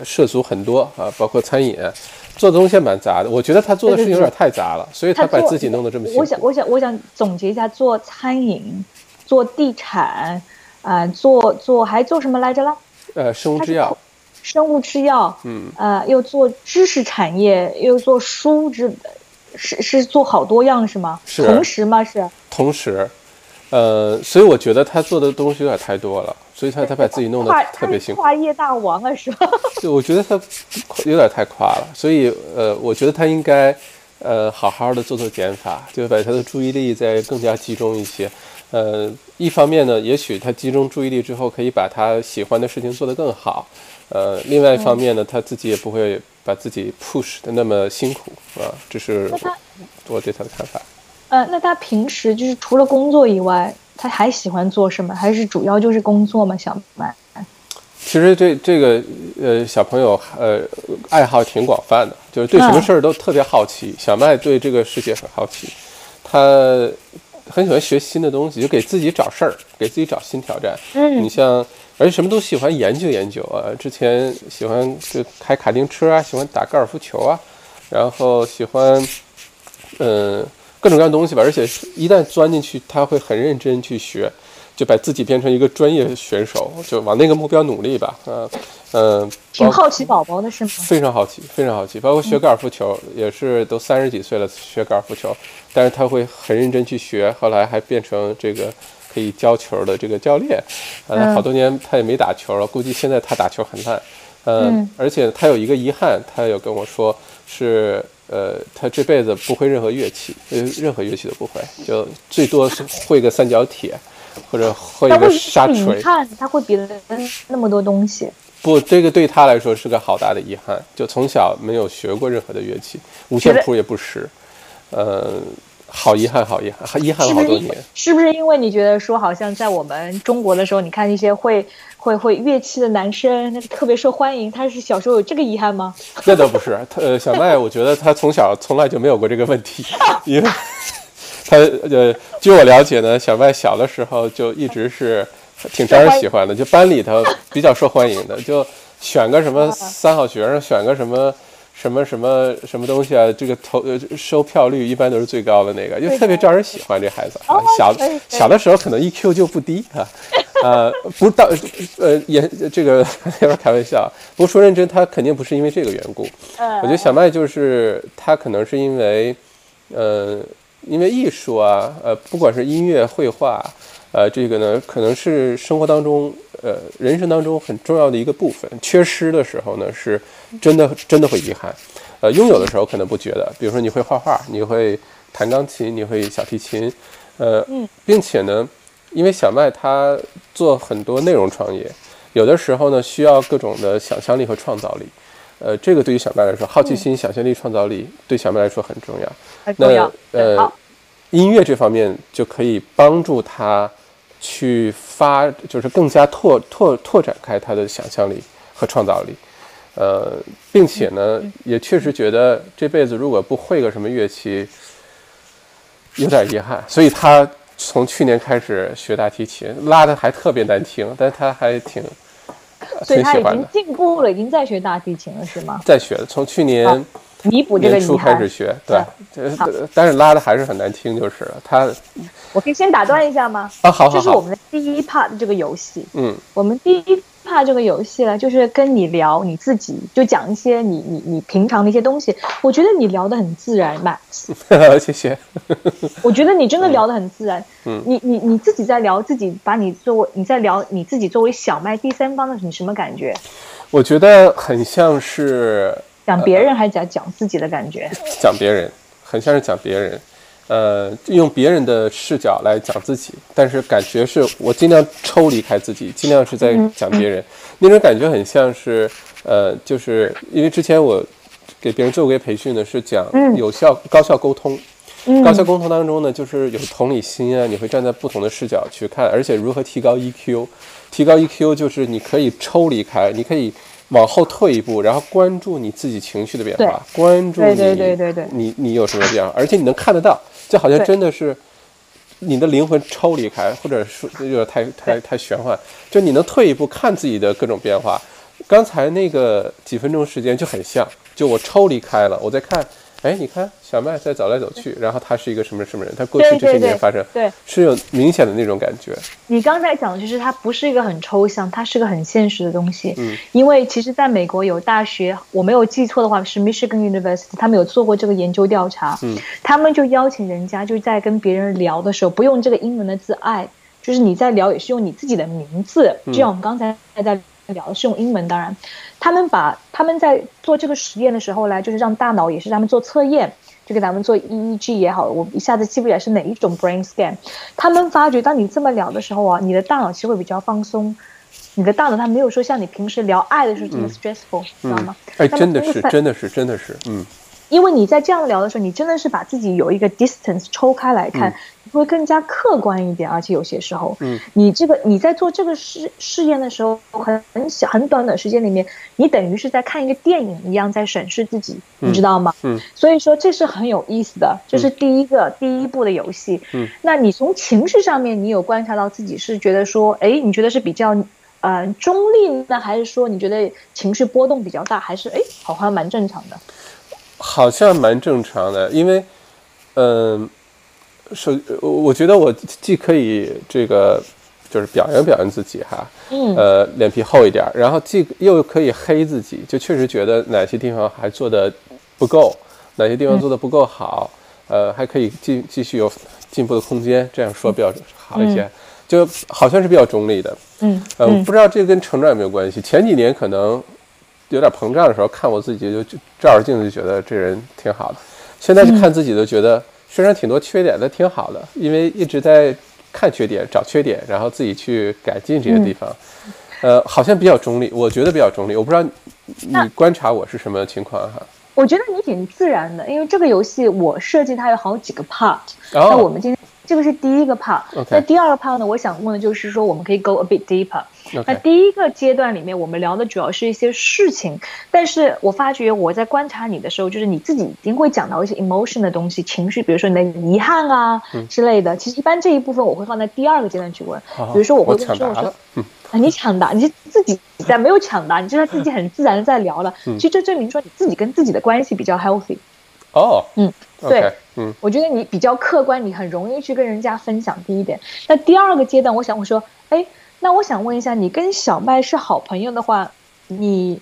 涉足很多啊，包括餐饮，做的东西还蛮杂的。我觉得他做的事情有点太杂了，所以他把自己弄得这么辛我想，我想，我想总结一下：做餐饮，做地产，啊、做做还做什么来着了？呃，生物制药，生物制药，嗯，呃，又做知识产业，又做书之，是是做好多样是吗？是同时吗？是。同时，呃，所以我觉得他做的东西有点太多了，所以他他把自己弄得特别辛苦。跨业大王啊，是吧？就我觉得他有点太夸了，所以呃，我觉得他应该呃好好的做做减法，就把他的注意力再更加集中一些。呃，一方面呢，也许他集中注意力之后，可以把他喜欢的事情做得更好。呃，另外一方面呢，他自己也不会把自己 push 的那么辛苦啊，这是我我对他的看法。呃，那他平时就是除了工作以外，他还喜欢做什么？还是主要就是工作吗？小麦？其实这这个呃小朋友呃爱好挺广泛的，就是对什么事儿都特别好奇。小麦对这个世界很好奇，他很喜欢学新的东西，就给自己找事儿，给自己找新挑战。嗯你像，而且什么都喜欢研究研究啊。之前喜欢就开卡丁车啊，喜欢打高尔夫球啊，然后喜欢嗯各种各样的东西吧。而且一旦钻进去，他会很认真去学。就把自己变成一个专业选手，就往那个目标努力吧。嗯、嗯，挺好奇宝宝的是吗？非常好奇，非常好奇。包括学高尔夫球，也是都三十几岁了学高尔夫球，但是他会很认真去学，后来还变成这个可以教球的这个教练。呃，嗯好多年他也没打球了，估计现在他打球很烂。呃、嗯而且他有一个遗憾，他有跟我说是。呃，他这辈子不会任何乐器，呃，任何乐器都不会，就最多是会个三角铁，或者会一个沙锤遗。憾？他会比人那么多东西。不，这个对他来说是个好大的遗憾，就从小没有学过任何的乐器，五线谱也不识，呃，好遗憾，好遗憾，遗憾了好多年。是不是因为你觉得说，好像在我们中国的时候，你看一些会会会乐器的男生，那特别受欢迎，他是小时候有这个遗憾吗？那倒不是，他呃，小麦，我觉得他从小从来就没有过这个问题，因为他呃，据我了解呢，小麦小的时候就一直是挺招人喜欢的，就班里头比较受欢迎的，就选个什么三好学生，选个什么。什么什么什么东西啊？这个投呃收票率一般都是最高的那个，就特别招人喜欢这孩子啊。小小的时候可能 EQ 就不低啊，呃，不到呃也这个有点开玩笑。不过说认真，他肯定不是因为这个缘故。我觉得小麦就是他可能是因为，呃，因为艺术啊，呃，不管是音乐、绘画。呃，这个呢，可能是生活当中，呃，人生当中很重要的一个部分。缺失的时候呢，是真的，真的会遗憾。呃，拥有的时候可能不觉得。比如说，你会画画，你会弹钢琴，你会小提琴，呃，并且呢，因为小麦他做很多内容创业，有的时候呢，需要各种的想象力和创造力。呃，这个对于小麦来说，好奇心、想象力、创造力对小麦来说很重要。很重要。呃，音乐这方面就可以帮助他。去发就是更加拓拓拓展开他的想象力和创造力，呃，并且呢，也确实觉得这辈子如果不会个什么乐器，有点遗憾。所以他从去年开始学大提琴，拉的还特别难听，但他还挺所以他已经进步了，已经在学大提琴了，是吗？在学，从去年。弥补这个初开始学，对，但是拉的还是很难听，就是了。他，我可以先打断一下吗？啊，好，好，这是我们的第一 part 这个游戏。嗯，我们第一 part 这个游戏了，就是跟你聊你自己，就讲一些你你你平常的一些东西。我觉得你聊的很自然，Max。谢谢。我觉得你真的聊的很自然。嗯，你你你自己在聊自己，把你作为你在聊你自己作为小麦第三方的你什么感觉？我觉得很像是。讲别人还是讲讲自己的感觉？讲别人，很像是讲别人，呃，用别人的视角来讲自己，但是感觉是我尽量抽离开自己，尽量是在讲别人，那种感觉很像是，呃，就是因为之前我给别人做过一个培训呢，是讲有效高效沟通，高效沟通当中呢，就是有同理心啊，你会站在不同的视角去看，而且如何提高 EQ，提高 EQ 就是你可以抽离开，你可以。往后退一步，然后关注你自己情绪的变化，关注你，对对对对你你有什么变化，而且你能看得到，就好像真的是你的灵魂抽离开，或者说有点太太太玄幻，就你能退一步看自己的各种变化。刚才那个几分钟时间就很像，就我抽离开了，我在看。哎，你看小麦在走来走去，然后他是一个什么什么人？他过去这些年发生，对，是有明显的那种感觉。你刚才讲的就是它不是一个很抽象，它是个很现实的东西。嗯，因为其实在美国有大学，我没有记错的话是 Michigan University，他们有做过这个研究调查。嗯，他们就邀请人家就在跟别人聊的时候，不用这个英文的字爱，就是你在聊也是用你自己的名字，就像我们刚才在聊的是用英文，当然。他们把他们在做这个实验的时候呢，就是让大脑也是他们做测验，就给咱们做 EEG 也好，我一下子记不起来是哪一种 brain scan。他们发觉，当你这么聊的时候啊，你的大脑其实会比较放松，你的大脑它没有说像你平时聊爱的时候这么 stressful，知道吗？哎，真的是，真的是，真的是，嗯。因为你在这样聊的时候，你真的是把自己有一个 distance 抽开来看，会更加客观一点。而且有些时候，嗯，你这个你在做这个试试验的时候，很很小很短的时间里面，你等于是在看一个电影一样在审视自己，你知道吗？嗯，所以说这是很有意思的，这是第一个第一步的游戏。嗯，那你从情绪上面，你有观察到自己是觉得说，哎，你觉得是比较呃中立呢，还是说你觉得情绪波动比较大，还是哎好像蛮正常的？好像蛮正常的，因为，嗯，首我觉得我既可以这个就是表扬表扬自己哈，嗯，呃，脸皮厚一点，然后既又可以黑自己，就确实觉得哪些地方还做的不够，哪些地方做的不够好，呃，还可以继继续有进步的空间，这样说比较好一些，就好像是比较中立的，嗯，呃，不知道这跟成长有没有关系？前几年可能。有点膨胀的时候，看我自己就照着镜子就觉得这人挺好的。现在就看自己都觉得身上挺多缺点的，挺好的，因为一直在看缺点、找缺点，然后自己去改进这些地方。呃，好像比较中立，我觉得比较中立。我不知道你观察我是什么情况哈。我觉得你挺自然的，因为这个游戏我设计它有好几个 part，那我们今天这个是第一个 part，那第二个 part 呢，我想问的就是说我们可以 go a bit deeper。那第一个阶段里面，我们聊的主要是一些事情，但是我发觉我在观察你的时候，就是你自己一定会讲到一些 emotion 的东西，情绪，比如说你的遗憾啊之类的。其实一般这一部分我会放在第二个阶段去问，比如说我会问说，我说，啊，你抢答，你是自己在没有抢答，你就是自己很自然的在聊了。其实这证明说你自己跟自己的关系比较 healthy。哦，嗯，对，嗯，我觉得你比较客观，你很容易去跟人家分享。第一点，那第二个阶段，我想我说，哎。那我想问一下，你跟小麦是好朋友的话，你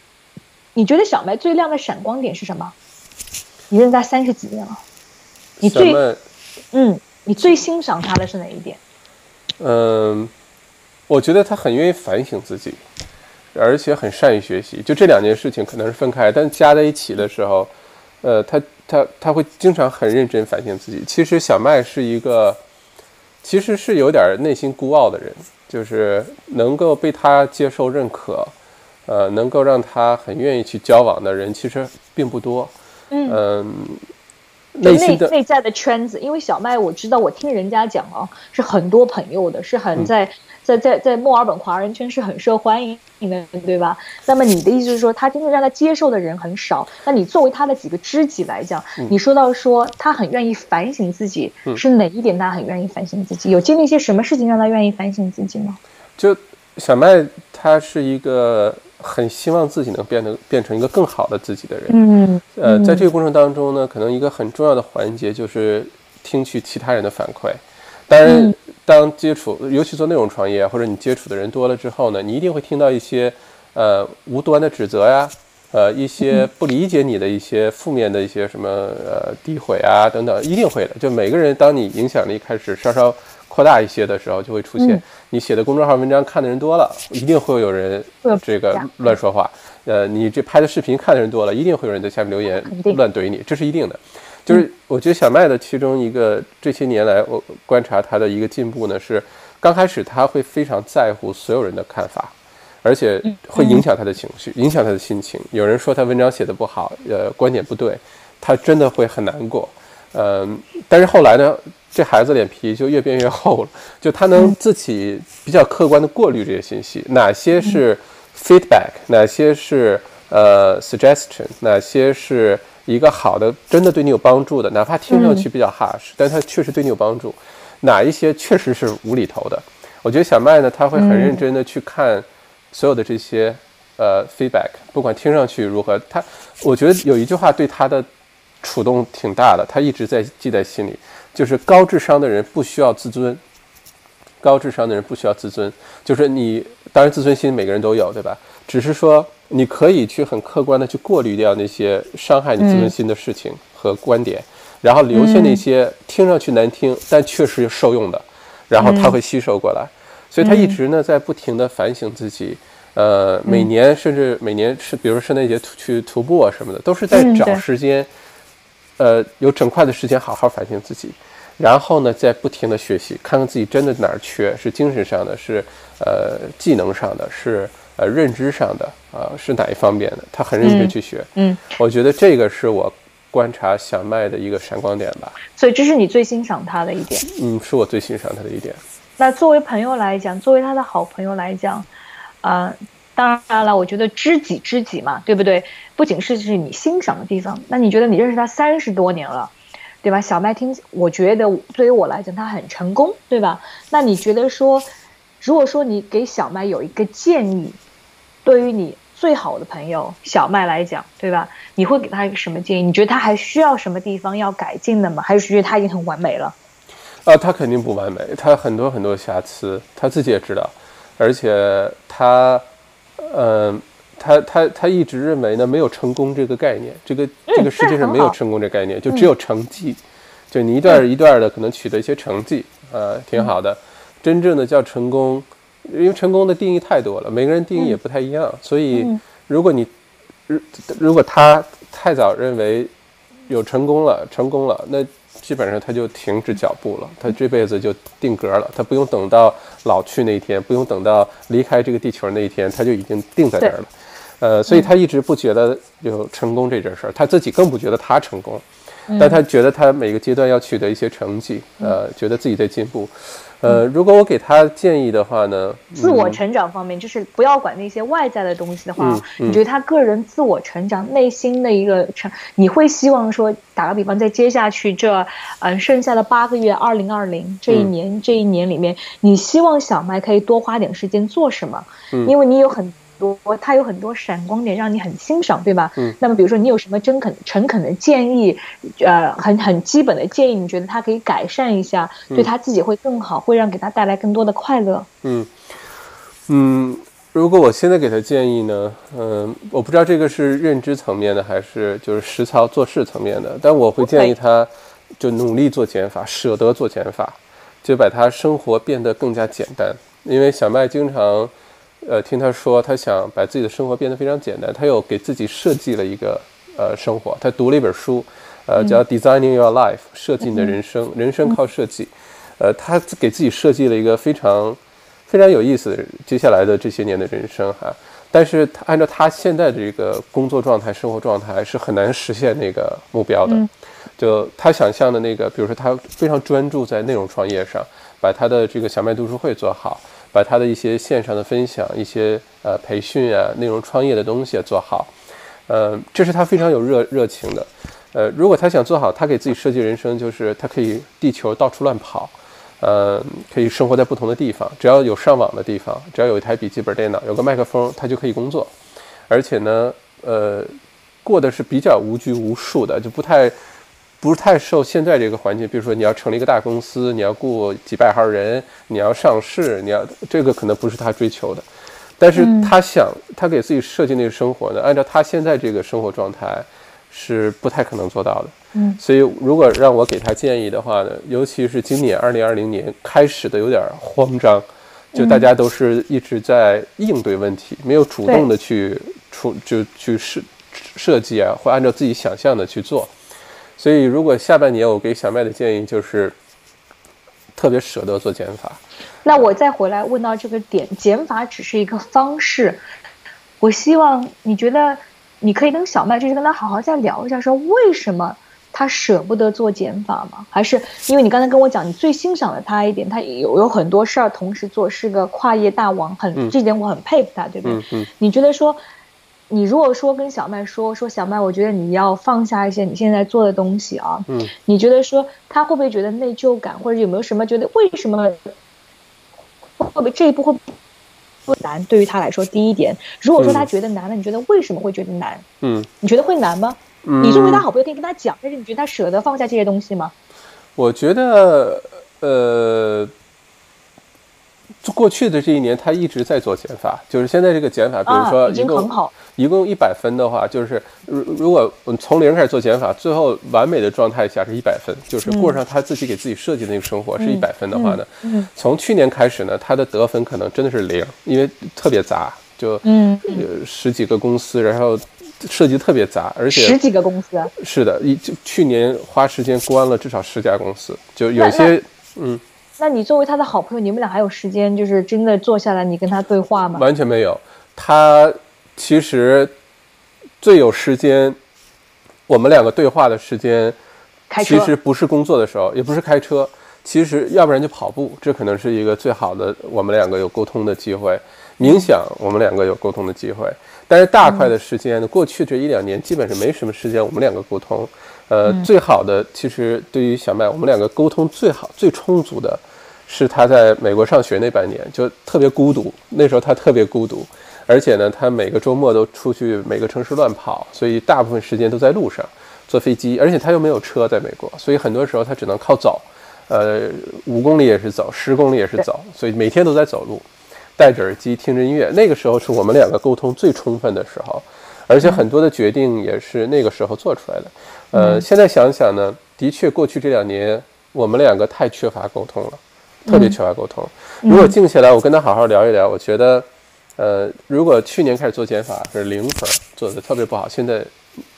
你觉得小麦最亮的闪光点是什么？你认识他三十几年了，你最嗯，你最欣赏他的是哪一点？嗯，我觉得他很愿意反省自己，而且很善于学习。就这两件事情可能是分开，但加在一起的时候，呃，他他他会经常很认真反省自己。其实小麦是一个，其实是有点内心孤傲的人。就是能够被他接受认可，呃，能够让他很愿意去交往的人，其实并不多。嗯，内内内在的圈子，因为小麦我知道，我听人家讲啊，是很多朋友的，是很在。在在在墨尔本华人圈是很受欢迎的，对吧？那么你的意思是说，他真正让他接受的人很少。那你作为他的几个知己来讲，你说到说他很愿意反省自己，是哪一点他很愿意反省自己？有经历一些什么事情让他愿意反省自己吗？就小麦，他是一个很希望自己能变得变成一个更好的自己的人。嗯，呃，在这个过程当中呢，可能一个很重要的环节就是听取其他人的反馈。当然，当接触，尤其做内容创业或者你接触的人多了之后呢，你一定会听到一些，呃，无端的指责呀，呃，一些不理解你的一些负面的一些什么呃诋毁啊等等，一定会的。就每个人，当你影响力开始稍稍扩大一些的时候，就会出现。你写的公众号文章看的人多了，一定会有人这个乱说话。呃，你这拍的视频看的人多了，一定会有人在下面留言乱怼你，这是一定的。就是我觉得小麦的其中一个这些年来我观察他的一个进步呢，是刚开始他会非常在乎所有人的看法，而且会影响他的情绪，影响他的心情。有人说他文章写的不好，呃，观点不对，他真的会很难过。嗯，但是后来呢，这孩子脸皮就越变越厚了，就他能自己比较客观的过滤这些信息，哪些是 feedback，哪些是呃 suggestion，哪些是。一个好的，真的对你有帮助的，哪怕听上去比较 harsh，但它确实对你有帮助。哪一些确实是无厘头的？我觉得小麦呢，他会很认真的去看所有的这些呃 feedback，不管听上去如何。他，我觉得有一句话对他的触动挺大的，他一直在记在心里，就是高智商的人不需要自尊。高智商的人不需要自尊，就是你当然自尊心每个人都有，对吧？只是说。你可以去很客观的去过滤掉那些伤害你自尊心的事情和观点，然后留下那些听上去难听但确实受用的，然后他会吸收过来。所以他一直呢在不停的反省自己，呃，每年甚至每年是，比如说圣诞节去徒步啊什么的，都是在找时间，呃，有整块的时间好好反省自己，然后呢再不停的学习，看看自己真的哪儿缺，是精神上的，是呃技能上的，是。呃，认知上的啊，是哪一方面的？他很认真去学。嗯，我觉得这个是我观察小麦的一个闪光点吧。所以这是你最欣赏他的一点。嗯，是我最欣赏他的一点。那作为朋友来讲，作为他的好朋友来讲，啊，当然了，我觉得知己知己嘛，对不对？不仅是是你欣赏的地方，那你觉得你认识他三十多年了，对吧？小麦听，我觉得对于我来讲，他很成功，对吧？那你觉得说？如果说你给小麦有一个建议，对于你最好的朋友小麦来讲，对吧？你会给他一个什么建议？你觉得他还需要什么地方要改进的吗？还是觉得他已经很完美了？啊，他肯定不完美，他很多很多瑕疵，他自己也知道。而且他，嗯，他他他一直认为呢，没有成功这个概念，这个这个世界上没有成功这概念，就只有成绩，就你一段一段的可能取得一些成绩，呃，挺好的。真正的叫成功，因为成功的定义太多了，每个人定义也不太一样。所以，如果你，如如果他太早认为有成功了，成功了，那基本上他就停止脚步了，他这辈子就定格了，他不用等到老去那一天，不用等到离开这个地球那一天，他就已经定在这儿了。呃，所以他一直不觉得有成功这件事儿，他自己更不觉得他成功，但他觉得他每个阶段要取得一些成绩，呃，觉得自己在进步。呃，如果我给他建议的话呢，自我成长方面，就是不要管那些外在的东西的话，你觉得他个人自我成长内心的一个成，你会希望说，打个比方，在接下去这，嗯，剩下的八个月，二零二零这一年，这一年里面，你希望小麦可以多花点时间做什么？嗯，因为你有很。多，他有很多闪光点让你很欣赏，对吧？嗯。那么，比如说，你有什么真恳、诚恳的建议？呃，很很基本的建议，你觉得他可以改善一下，对他自己会更好，会让给他带来更多的快乐。嗯嗯，如果我现在给他建议呢？嗯，我不知道这个是认知层面的，还是就是实操做事层面的。但我会建议他，就努力做减法，舍得做减法，就把他生活变得更加简单。因为小麦经常。呃，听他说，他想把自己的生活变得非常简单。他又给自己设计了一个呃生活。他读了一本书，呃，叫《Designing Your Life》，设计你的人生，人生靠设计。呃，他给自己设计了一个非常非常有意思的接下来的这些年的人生哈。但是他按照他现在的这个工作状态、生活状态，是很难实现那个目标的。就他想象的那个，比如说他非常专注在内容创业上，把他的这个小麦读书会做好。把他的一些线上的分享、一些呃培训啊、内容创业的东西做好，呃，这是他非常有热热情的。呃，如果他想做好，他给自己设计人生，就是他可以地球到处乱跑，呃，可以生活在不同的地方，只要有上网的地方，只要有一台笔记本电脑、有个麦克风，他就可以工作。而且呢，呃，过的是比较无拘无束的，就不太。不是太受现在这个环境，比如说你要成立一个大公司，你要雇几百号人，你要上市，你要这个可能不是他追求的，但是他想他给自己设计那个生活呢，按照他现在这个生活状态是不太可能做到的。嗯，所以如果让我给他建议的话呢，尤其是今年二零二零年开始的有点慌张，就大家都是一直在应对问题，没有主动的去出就去设设计啊，或按照自己想象的去做。所以，如果下半年我给小麦的建议就是，特别舍得做减法。那我再回来问到这个点，减法只是一个方式。我希望你觉得你可以跟小麦，就是跟他好好再聊一下，说为什么他舍不得做减法吗？还是因为你刚才跟我讲，你最欣赏的他一点，他有有很多事儿同时做，是个跨业大王，很这点我很佩服他，对不对？嗯。你觉得说？你如果说跟小麦说说小麦，我觉得你要放下一些你现在做的东西啊。嗯。你觉得说他会不会觉得内疚感，或者有没有什么觉得为什么会不会这一步会不难？对于他来说，第一点，如果说他觉得难了，你觉得为什么会觉得难？嗯。你觉得会难吗？嗯。你作为他好朋友可以跟他讲，但是你觉得他舍得放下这些东西吗？我觉得，呃。过去的这一年，他一直在做减法，就是现在这个减法，比如说一共一共一百分的话，就是如如果我们从零开始做减法，最后完美的状态下是一百分，就是过上他自己给自己设计的那个生活是一百分的话呢，从去年开始呢，他的得分可能真的是零，因为特别杂，就嗯十几个公司，然后设计特别杂，而且十几个公司是的，一就去年花时间关了至少十家公司，就有些嗯。那你作为他的好朋友，你们俩还有时间，就是真的坐下来，你跟他对话吗？完全没有。他其实最有时间，我们两个对话的时间，其实不是工作的时候，也不是开车，其实要不然就跑步，这可能是一个最好的我们两个有沟通的机会。冥想，我们两个有沟通的机会。但是大块的时间呢，过去这一两年基本上没什么时间，我们两个沟通。呃，最好的其实对于小麦，我们两个沟通最好、最充足的。是他在美国上学那半年就特别孤独，那时候他特别孤独，而且呢，他每个周末都出去每个城市乱跑，所以大部分时间都在路上坐飞机，而且他又没有车在美国，所以很多时候他只能靠走，呃，五公里也是走，十公里也是走，所以每天都在走路，戴着耳机听着音乐。那个时候是我们两个沟通最充分的时候，而且很多的决定也是那个时候做出来的。呃，现在想想呢，的确过去这两年我们两个太缺乏沟通了。特别缺乏沟通。如果静下来，我跟他好好聊一聊，我觉得，呃，如果去年开始做减法是零分，做的特别不好。现在，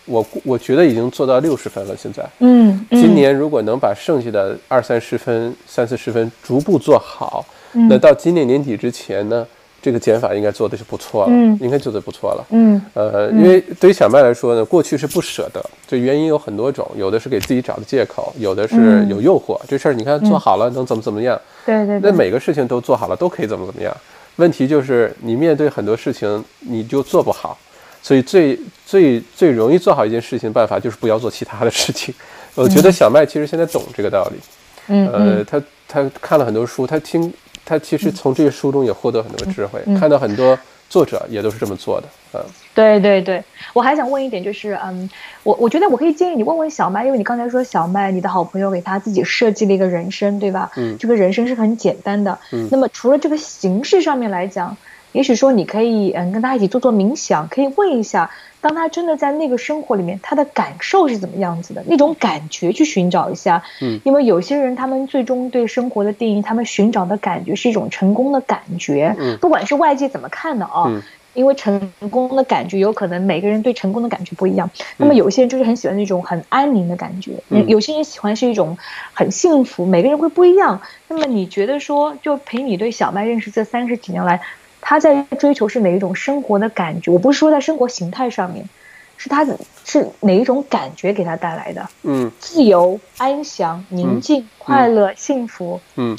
我我觉得已经做到六十分了。现在，嗯，今年如果能把剩下的二三十分、三四十分逐步做好，那到今年年底之前呢，这个减法应该做的是不错了，嗯应该做的不错了。嗯呃，因为对于小麦来说呢，过去是不舍得，这原因有很多种，有的是给自己找的借口，有的是嗯有诱惑。这事儿你看做好了能怎么怎么样？对对对，那每个事情都做好了都可以怎么怎么样。问题就是你面对很多事情你就做不好，所以最最最容易做好一件事情的办法就是不要做其他的事情。我觉得小麦其实现在懂这个道理。嗯呃，嗯他他看了很多书，他听他其实从这些书中也获得很多智慧，嗯看到很多作者也都是这么做的。嗯，对对对，我还想问一点，就是嗯，我我觉得我可以建议你问问小麦，因为你刚才说小麦，你的好朋友给他自己设计了一个人生，对吧？嗯这个人生是很简单的。嗯那么除了这个形式上面来讲，也许说你可以嗯跟他一起做做冥想，可以问一下，当他真的在那个生活里面，他的感受是怎么样子的，那种感觉去寻找一下。嗯因为有些人他们最终对生活的定义，他们寻找的感觉是一种成功的感觉，嗯不管是外界怎么看的啊。嗯因为成功的感觉有可能每个人对成功的感觉不一样，那么有些人就是很喜欢那种很安宁的感觉，嗯有些人喜欢是一种很幸福，每个人会不一样。那么你觉得说，就凭你对小麦认识这三十几年来，他在追求是哪一种生活的感觉？我不是说在生活形态上面，是他是哪一种感觉给他带来的？嗯自由、安详、宁静、快乐、幸福。嗯，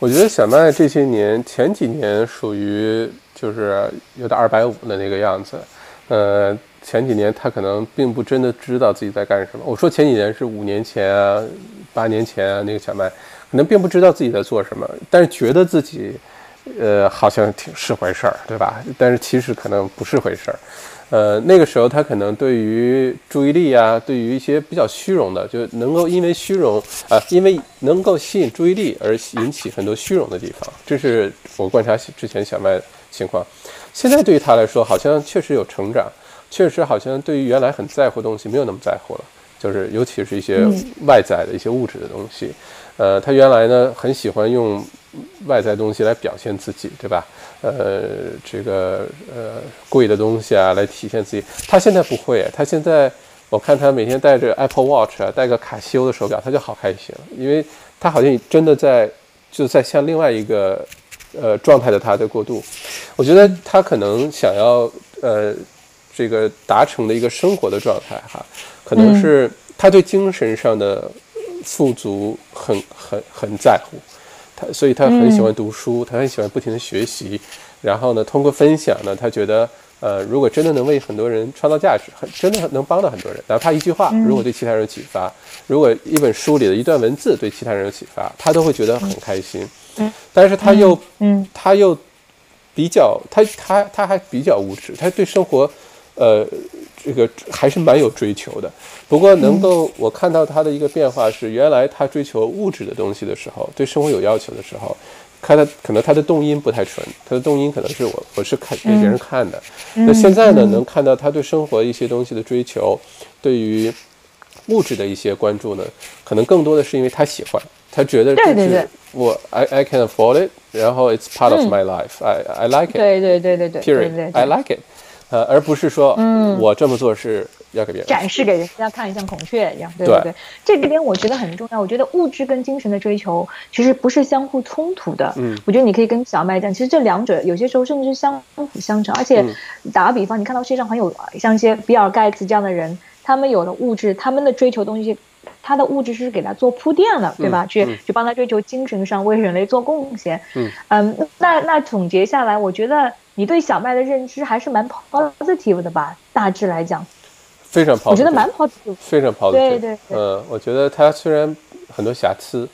我觉得小麦这些年前几年属于就是有点二百五的那个样子，呃，前几年他可能并不真的知道自己在干什么。我说前几年是五年前啊、八年前啊，那个小麦可能并不知道自己在做什么，但是觉得自己呃好像挺是回事儿，对吧？但是其实可能不是回事儿。呃，那个时候他可能对于注意力啊，对于一些比较虚荣的，就能够因为虚荣啊、因为能够吸引注意力而引起很多虚荣的地方，这是我观察之前小麦情况。现在对于他来说，好像确实有成长，确实好像对于原来很在乎的东西没有那么在乎了，就是尤其是一些外在的一些物质的东西。呃，他原来呢很喜欢用外在东西来表现自己，对吧？呃，这个呃贵的东西啊来体现自己。他现在不会，他现在我看他每天戴着 Apple Watch 啊，戴个卡西欧的手表，他就好开心了，因为他好像真的在就在向另外一个呃状态的他在过渡。我觉得他可能想要呃这个达成的一个生活的状态哈，可能是他对精神上的富足很很很在乎。他所以他很喜欢读书，他很喜欢不停的学习，然后呢，通过分享呢，他觉得，呃，如果真的能为很多人创造价值，很真的能帮到很多人，哪怕一句话，如果对其他人有启发，如果一本书里的一段文字对其他人有启发，他都会觉得很开心。嗯，但是他又，嗯。他又比较，他他他还比较物质，他对生活，呃，这个还是蛮有追求的。不过能够我看到他的一个变化是，原来他追求物质的东西的时候，对生活有要求的时候，看他可能他的动因不太纯，他的动因可能是我我是看给别人看的。那现在呢，能看到他对生活一些东西的追求，对于物质的一些关注呢，可能更多的是因为他喜欢，他觉得对对对我 I I can afford it，然后 it's part of my life，I I like it。对对对对对对 Period. 对 I，like it，呃，而不是说，嗯我这么做是要给别人展示给人家看，像孔雀一样，对不对对。这个点我觉得很重要。我觉得物质跟精神的追求其实不是相互冲突的。嗯，我觉得你可以跟小麦讲，其实这两者有些时候甚至是相辅相成。而且嗯打个比方，你看到世界上很有像一些比尔盖茨这样的人，他们有了物质，他们的追求东西。他的物质是给他做铺垫了，对吧？去嗯去帮他追求精神上为人类做贡献。嗯嗯，那那总结下来，我觉得你对小麦的认知还是蛮 positive 的吧？大致来讲，非常 positive，我觉得蛮 positive。非常 positive。对对对嗯，我觉得他虽然很多瑕疵，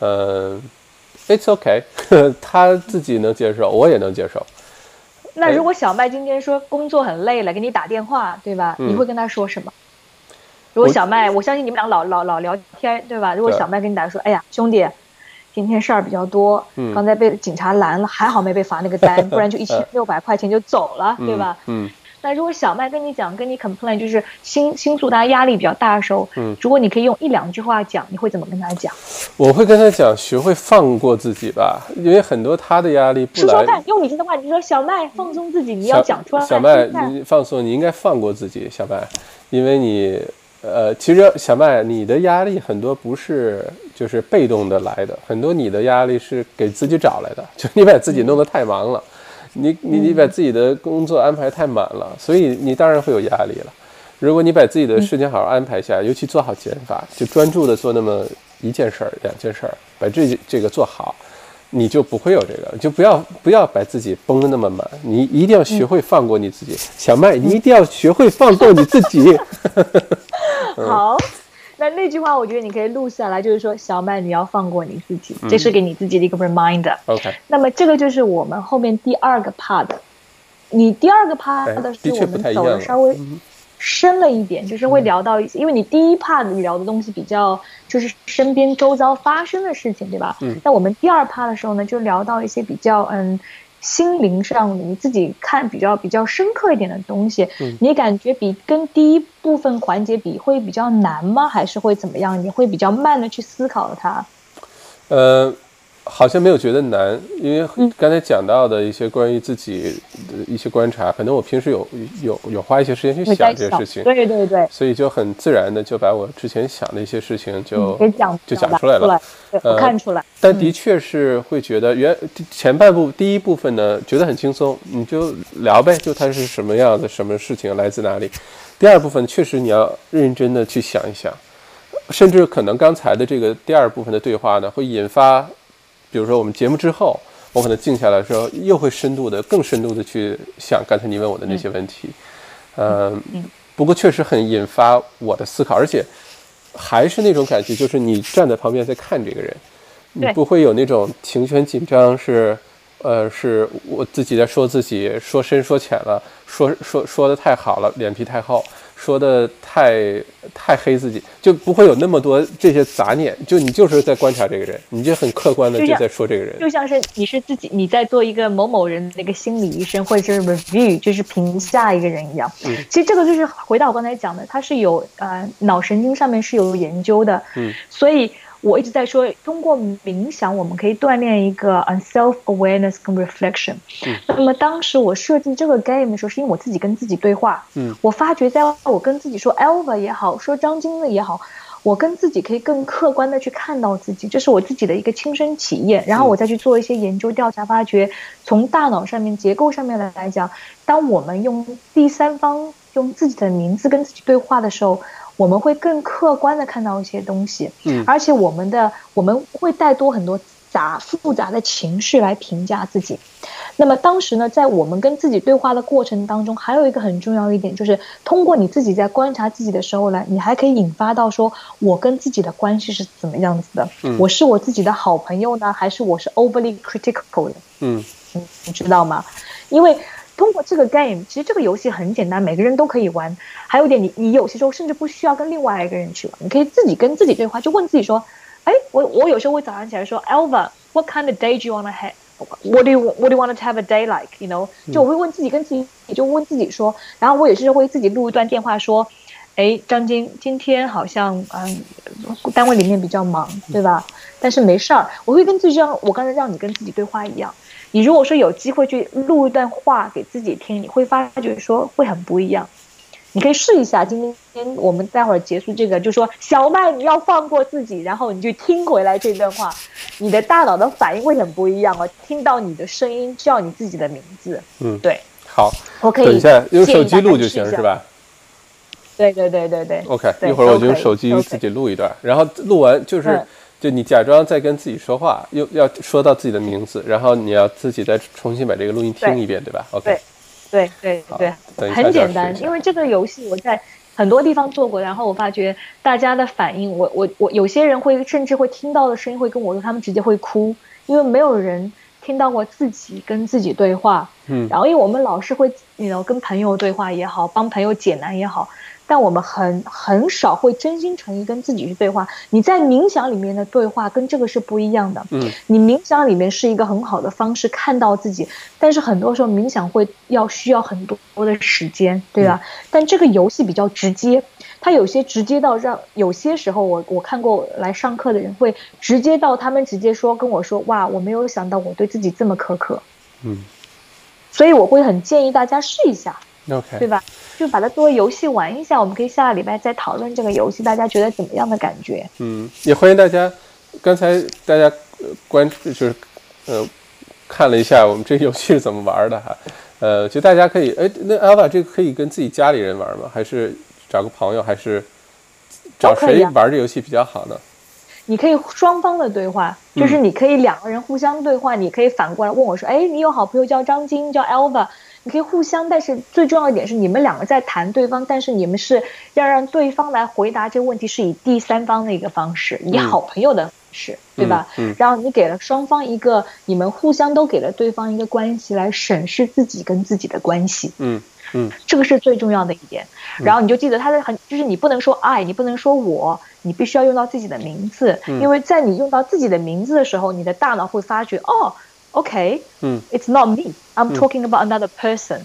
嗯，it's okay，他自己能接受，我也能接受。那如果小麦今天说工作很累了，给你打电话，对吧？嗯你会跟他说什么？如果小麦，我相信你们俩老老老聊天，对吧？如果小麦跟你打说，哎呀，兄弟，今天事儿比较多，嗯刚才被警察拦了，还好没被罚那个单，不然就一千六百块钱就走了，对吧？嗯那如果小麦跟你讲，跟你 complain，就是倾倾诉他压力比较大的时候，嗯如果你可以用一两句话讲，你会怎么跟他讲？我会跟他讲，学会放过自己吧，因为很多他的压力不来。说说看，用你这的话，你说小麦放松自己，你要讲出来。小麦，你放松，你应该放过自己，小麦，因为你，呃，其实小麦，你的压力很多不是就是被动的来的，很多你的压力是给自己找来的，就你把自己弄得太忙了，你你你把自己的工作安排太满了，所以你当然会有压力了。如果你把自己的时间好好安排一下，尤其做好减法，就专注的做那么一件事儿、两件事儿，把这这个做好，你就不会有这个，就不要不要把自己绷得那么满，你一定要学会放过你自己。小麦，你一定要学会放过你自己。好，那那句话我觉得你可以录下来，就是说小麦你要放过你自己，这是给你自己的一个 reminder。OK，那么这个就是我们后面第二个 part。你第二个 part 的是我们走的稍微深了一点，就是会聊到一些，因为你第一 part 你聊的东西比较就是身边周遭发生的事情，对吧？嗯。那我们第二 part 的时候呢，就聊到一些比较嗯。心灵上，你自己看比较比较深刻一点的东西，你感觉比跟第一部分环节比会比较难吗？还是会怎么样？你会比较慢的去思考它？呃。好像没有觉得难，因为刚才讲到的一些关于自己的一些观察，可能我平时有有有花一些时间去想这些事情，对对对，所以就很自然的就把我之前想的一些事情就给讲就讲出来了，我看出来。但的确是会觉得原前半部第一部分呢觉得很轻松，你就聊呗，就它是什么样的，什么事情来自哪里。第二部分确实你要认真的去想一想，甚至可能刚才的这个第二部分的对话呢会引发。比如说，我们节目之后，我可能静下来的时候，又会深度的、更深度的去想刚才你问我的那些问题。嗯，不过确实很引发我的思考，而且还是那种感觉，就是你站在旁边在看这个人，你不会有那种情绪紧张，是呃，是我自己在说自己，说深说浅了，说说说的太好了，脸皮太厚。说的太太黑自己，就不会有那么多这些杂念。就你就是在观察这个人，你就很客观的就在说这个人，就像是你是自己你在做一个某某人的一个心理医生，或者是 review，就是评价一个人一样。嗯，其实这个就是回到我刚才讲的，它是有呃脑神经上面是有研究的。嗯，所以。我一直在说，通过冥想，我们可以锻炼一个 self awareness 跟 reflection。嗯，那么当时我设计这个 game 的时候，是因为我自己跟自己对话。嗯，我发觉在我跟自己说 Elva 也好，说张晶的也好，我跟自己可以更客观的去看到自己，这是我自己的一个亲身体验。然后我再去做一些研究调查，发觉从大脑上面结构上面来讲，当我们用第三方用自己的名字跟自己对话的时候。我们会更客观的看到一些东西，嗯，而且我们的我们会带多很多杂复杂的情绪来评价自己。那么当时呢，在我们跟自己对话的过程当中，还有一个很重要一点，就是通过你自己在观察自己的时候呢，你还可以引发到说，我跟自己的关系是怎么样子的？嗯，我是我自己的好朋友呢，还是我是 overly critical 的？嗯，你知道吗？因为。通过这个 game，其实这个游戏很简单，每个人都可以玩。还有一点，你你有些时候甚至不需要跟另外一个人去玩，你可以自己跟自己对话，就问自己说：“哎，我我有时候会早上起来说，Elva，what kind of day do you wanna have？What do you what do you want to have a day like？You know？就我会问自己，跟自己也就问自己说，然后我也是会自己录一段电话说：，哎，张晶，今天好像嗯，单位里面比较忙，对吧？但是没事儿，我会跟自己像我刚才让你跟自己对话一样。”你如果说有机会去录一段话给自己听，你会发觉说会很不一样。你可以试一下，今天我们待会儿结束这个，就说小麦你要放过自己，然后你就听回来这段话，你的大脑的反应会很不一样哦。听到你的声音叫你自己的名字，嗯，对，好，我可以等一下用手机录就行是吧？对对对对对。OK，一会儿我就用手机自己录一段，然后录完就是。就你假装在跟自己说话，又要说到自己的名字，然后你要自己再重新把这个录音听一遍，对吧？OK，对对对对，很简单，因为这个游戏我在很多地方做过，然后我发觉大家的反应，我我我有些人会甚至会听到的声音会跟我说，他们直接会哭，因为没有人听到过自己跟自己对话。嗯，然后因为我们老是会，你知道，跟朋友对话也好，帮朋友解难也好。但我们很很少会真心诚意跟自己去对话。你在冥想里面的对话跟这个是不一样的。嗯，你冥想里面是一个很好的方式看到自己，但是很多时候冥想会要需要很多的时间，对吧？但这个游戏比较直接，它有些直接到让有些时候我我看过来上课的人会直接到他们直接说跟我说哇，我没有想到我对自己这么苛刻。嗯，所以我会很建议大家试一下。OK，对吧？就把它作为游戏玩一下，我们可以下个礼拜再讨论这个游戏，大家觉得怎么样的感觉？嗯，也欢迎大家。刚才大家关注就是呃看了一下我们这个游戏是怎么玩的哈，呃，就大家可以，哎，那 Alpha 这个可以跟自己家里人玩吗？还是找个朋友？还是找谁玩这游戏比较好呢？你可以双方的对话，就是你可以两个人互相对话，你可以反过来问我说，哎，你有好朋友叫张晶，叫 Alpha。你可以互相，但是最重要一点是你们两个在谈对方，但是你们是要让对方来回答这个问题，是以第三方的一个方式，以好朋友的方式，对吧？嗯。然后你给了双方一个，你们互相都给了对方一个关系来审视自己跟自己的关系。嗯嗯。这个是最重要的一点。然后你就记得他的很，就是你不能说爱，你不能说我，你必须要用到自己的名字，因为在你用到自己的名字的时候，你的大脑会发觉哦。OK，嗯，It's not me. I'm talking about another person.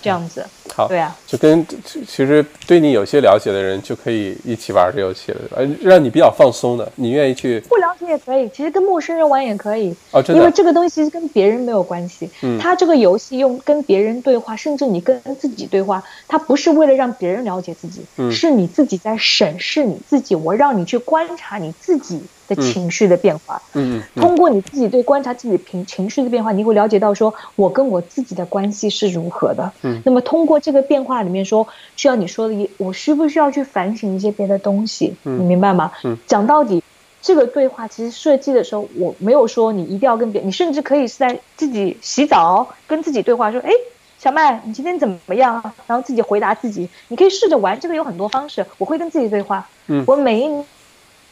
这样子，好，对啊，就跟其实对你有些了解的人就可以一起玩这游戏了，呃，让你比较放松的，你愿意去不了解也可以，其实跟陌生人玩也可以哦，因为这个东西其实跟别人没有关系，嗯，他这个游戏用跟别人对话，甚至你跟自己对话，他不是为了让别人了解自己，嗯，是你自己在审视你自己，我让你去观察你自己。情绪的变化，嗯，通过你自己对观察自己情情绪的变化，你会了解到说我跟我自己的关系是如何的，嗯，那么通过这个变化里面说，需要你说的，我需不需要去反省一些别的东西？你明白吗？嗯，讲到底，这个对话其实设计的时候，我没有说你一定要跟别，你甚至可以是在自己洗澡跟自己对话，说，哎，小麦，你今天怎么样？然后自己回答自己，你可以试着玩，这个有很多方式，我会跟自己对话，嗯，我每一。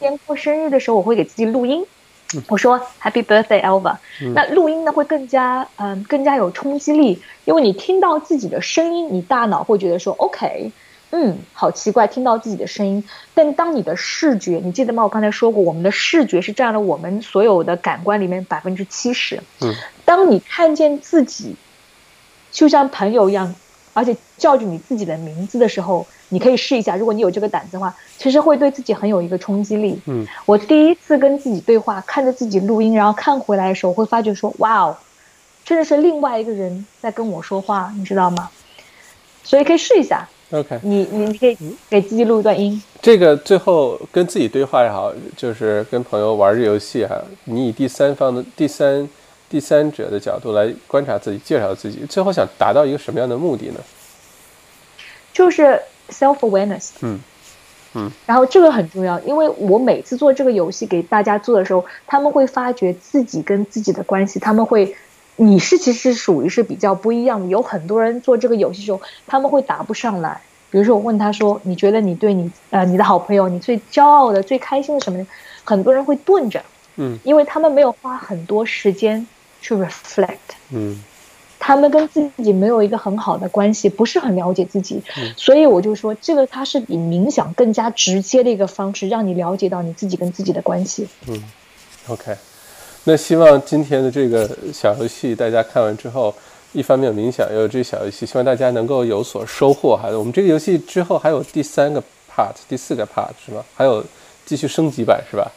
天过生日的时候，我会给自己录音，我说 Happy Birthday Elva。那录音呢会更加嗯更加有冲击力，因为你听到自己的声音，你大脑会觉得说 OK，嗯，好奇怪，听到自己的声音。但当你的视觉，你记得吗？我刚才说过，我们的视觉是占了我们所有的感官里面百分之七十。嗯，当你看见自己就像朋友一样，而且叫着你自己的名字的时候。你可以试一下，如果你有这个胆子的话，其实会对自己很有一个冲击力。嗯，我第一次跟自己对话，看着自己录音，然后看回来的时候，会发觉说，哇哦，真的是另外一个人在跟我说话，你知道吗？所以可以试一下。OK，你你你可以给自己录一段音。这个最后跟自己对话也好，就是跟朋友玩这游戏哈，你以第三方的第三第三者的角度来观察自己，介绍自己，最后想达到一个什么样的目的呢？就是。self awareness，嗯嗯，然后这个很重要，因为我每次做这个游戏给大家做的时候，他们会发觉自己跟自己的关系，他们会，你是其实属于是比较不一样的。有很多人做这个游戏时候，他们会答不上来。比如说我问他说：“你觉得你对你呃你的好朋友，你最骄傲的、最开心的什么？”很多人会顿着，嗯，因为他们没有花很多时间去 reflect，嗯。他们跟自己没有一个很好的关系，不是很了解自己，所以我就说，这个它是比冥想更加直接的一个方式，让你了解到你自己跟自己的关系。嗯，OK，那希望今天的这个小游戏，大家看完之后，一方面冥想，也有这小游戏，希望大家能够有所收获。哈，我们这个游戏之后还有第三个 part，第四个 part 是吗？还有继续升级版是吧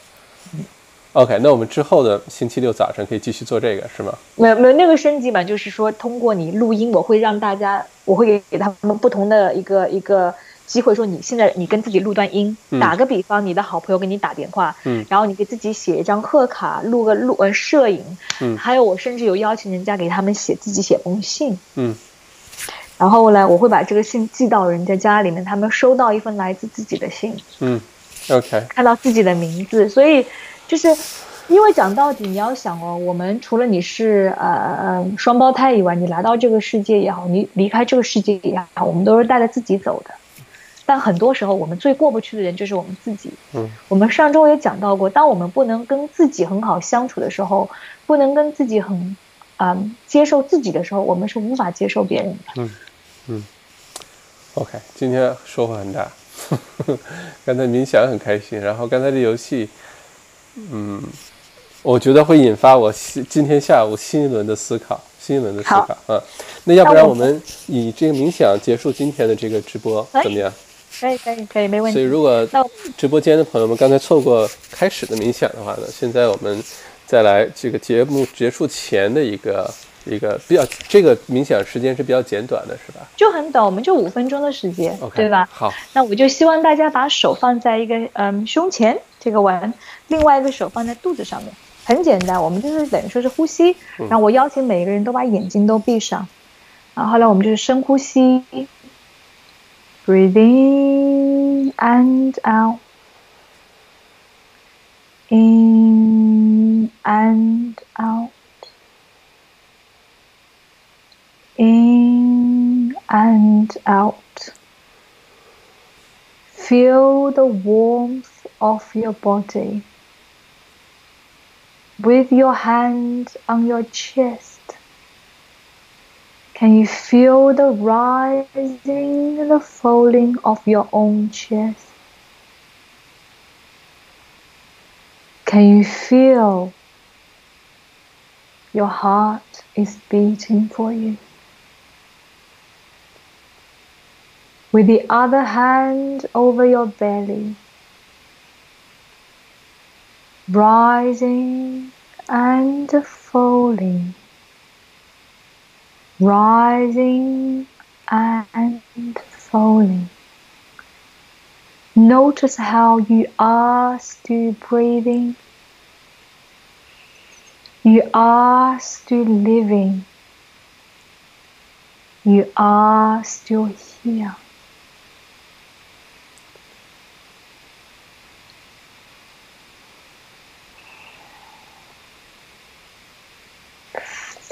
？OK，那我们之后的星期六早晨可以继续做这个，是吗？没有没有，那个升级版就是说，通过你录音，我会让大家，我会给他们不同的一个一个机会，说你现在你跟自己录段音。打个比方，你的好朋友给你打电话，嗯，然后你给自己写一张贺卡，录个录呃摄影，嗯，还有我甚至有邀请人家给他们写自己写封信，嗯，然后呢，我会把这个信寄到人家家里面，他们收到一份来自自己的信，嗯，OK，看到自己的名字，所以。就是，因为讲到底，你要想哦，我们除了你是呃呃双胞胎以外，你来到这个世界也好，你离开这个世界也好，我们都是带着自己走的。但很多时候，我们最过不去的人就是我们自己。嗯，我们上周也讲到过，当我们不能跟自己很好相处的时候，不能跟自己很嗯接受自己的时候，我们是无法接受别人的。嗯嗯，OK，今天收获很大。刚才冥想很开心，然后刚才这游戏，嗯，我觉得会引发我今今天下午新一轮的思考，新一轮的思考啊。那要不然我们以这个冥想结束今天的这个直播，怎么样？可以可以可以，没问题。所以如果直播间的朋友们刚才错过开始的冥想的话呢，现在我们再来这个节目结束前的一个。一个比较，这个冥想时间是比较简短的，是吧？就很短，我们就五分钟的时间，对吧？好，那我就希望大家把手放在一个嗯胸前这个碗，另外一个手放在肚子上面。很简单，我们就是等于说是呼吸。然后我邀请每一个人都把眼睛都闭上，然后后来我们就是深呼吸，breathe in and out，in and out，in and out. Feel the warmth of your body with your hand on your chest. Can you feel the rising and the falling of your own chest? Can you feel your heart is beating for you? With the other hand over your belly, rising and falling, rising and falling. Notice how you are still breathing. You are still living. You are still here.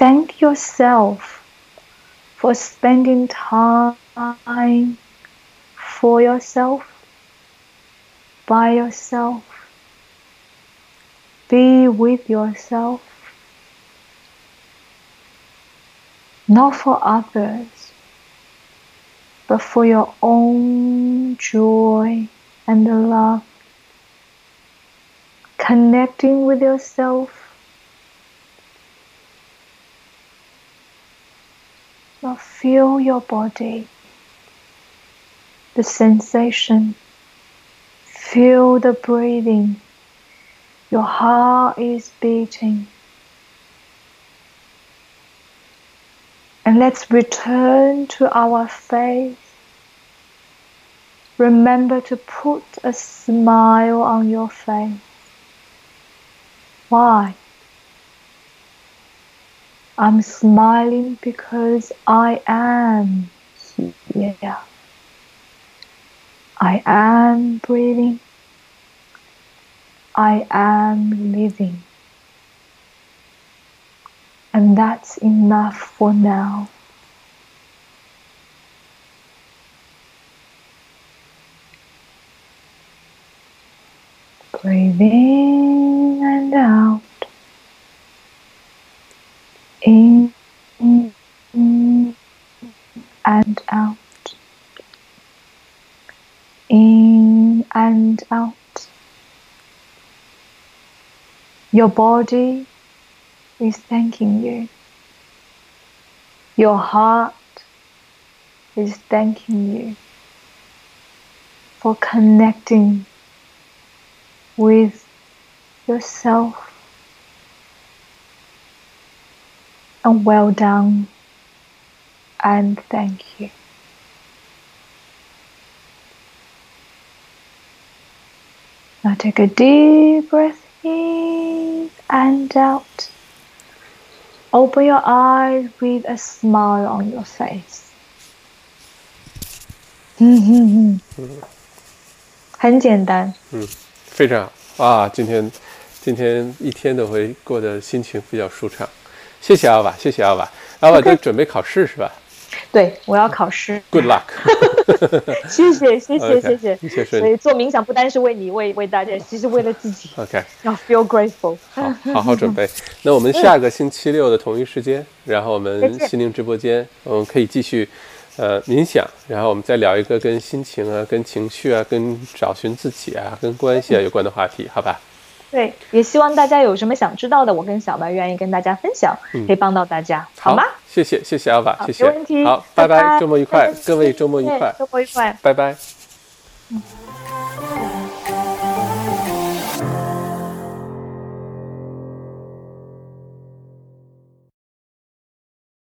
Thank yourself for spending time for yourself, by yourself, be with yourself, not for others, but for your own joy and love. Connecting with yourself Now feel your body, the sensation. Feel the breathing. Your heart is beating. And let's return to our faith. Remember to put a smile on your face. Why? I'm smiling because I am here. I am breathing. I am living. And that's enough for now. Breathing and out. in and out, in and out. Your body is thanking you. Your heart is thanking you for connecting with yourself and well done and thank you. Now take a deep breath in and out. Open your eyes with a smile on your face. 很简单。嗯，非常好啊！今天今天一天都会过得心情比较舒畅。谢谢阿瓦，谢谢阿瓦。阿瓦在准备考试是吧？ 对，我要考试。Good luck。谢谢，谢谢，谢谢。谢谢。所以做冥想不单是为你，为为大家，其实为了自己。OK。要 feel grateful。好，好好准备。那我们下个星期六的同一时间，然后我们心灵直播间，我们可以继续呃冥想，然后我们再聊一个跟心情啊、跟情绪啊、跟找寻自己啊、跟关系啊有关的话题，好吧？对，也希望大家有什么想知道的，我跟小白愿意跟大家分享，可以帮到大家，好吗？谢谢，谢谢阿爸，谢谢，没问题。好，拜拜，周末愉快，各位周末愉快，周末愉快，拜拜。嗯。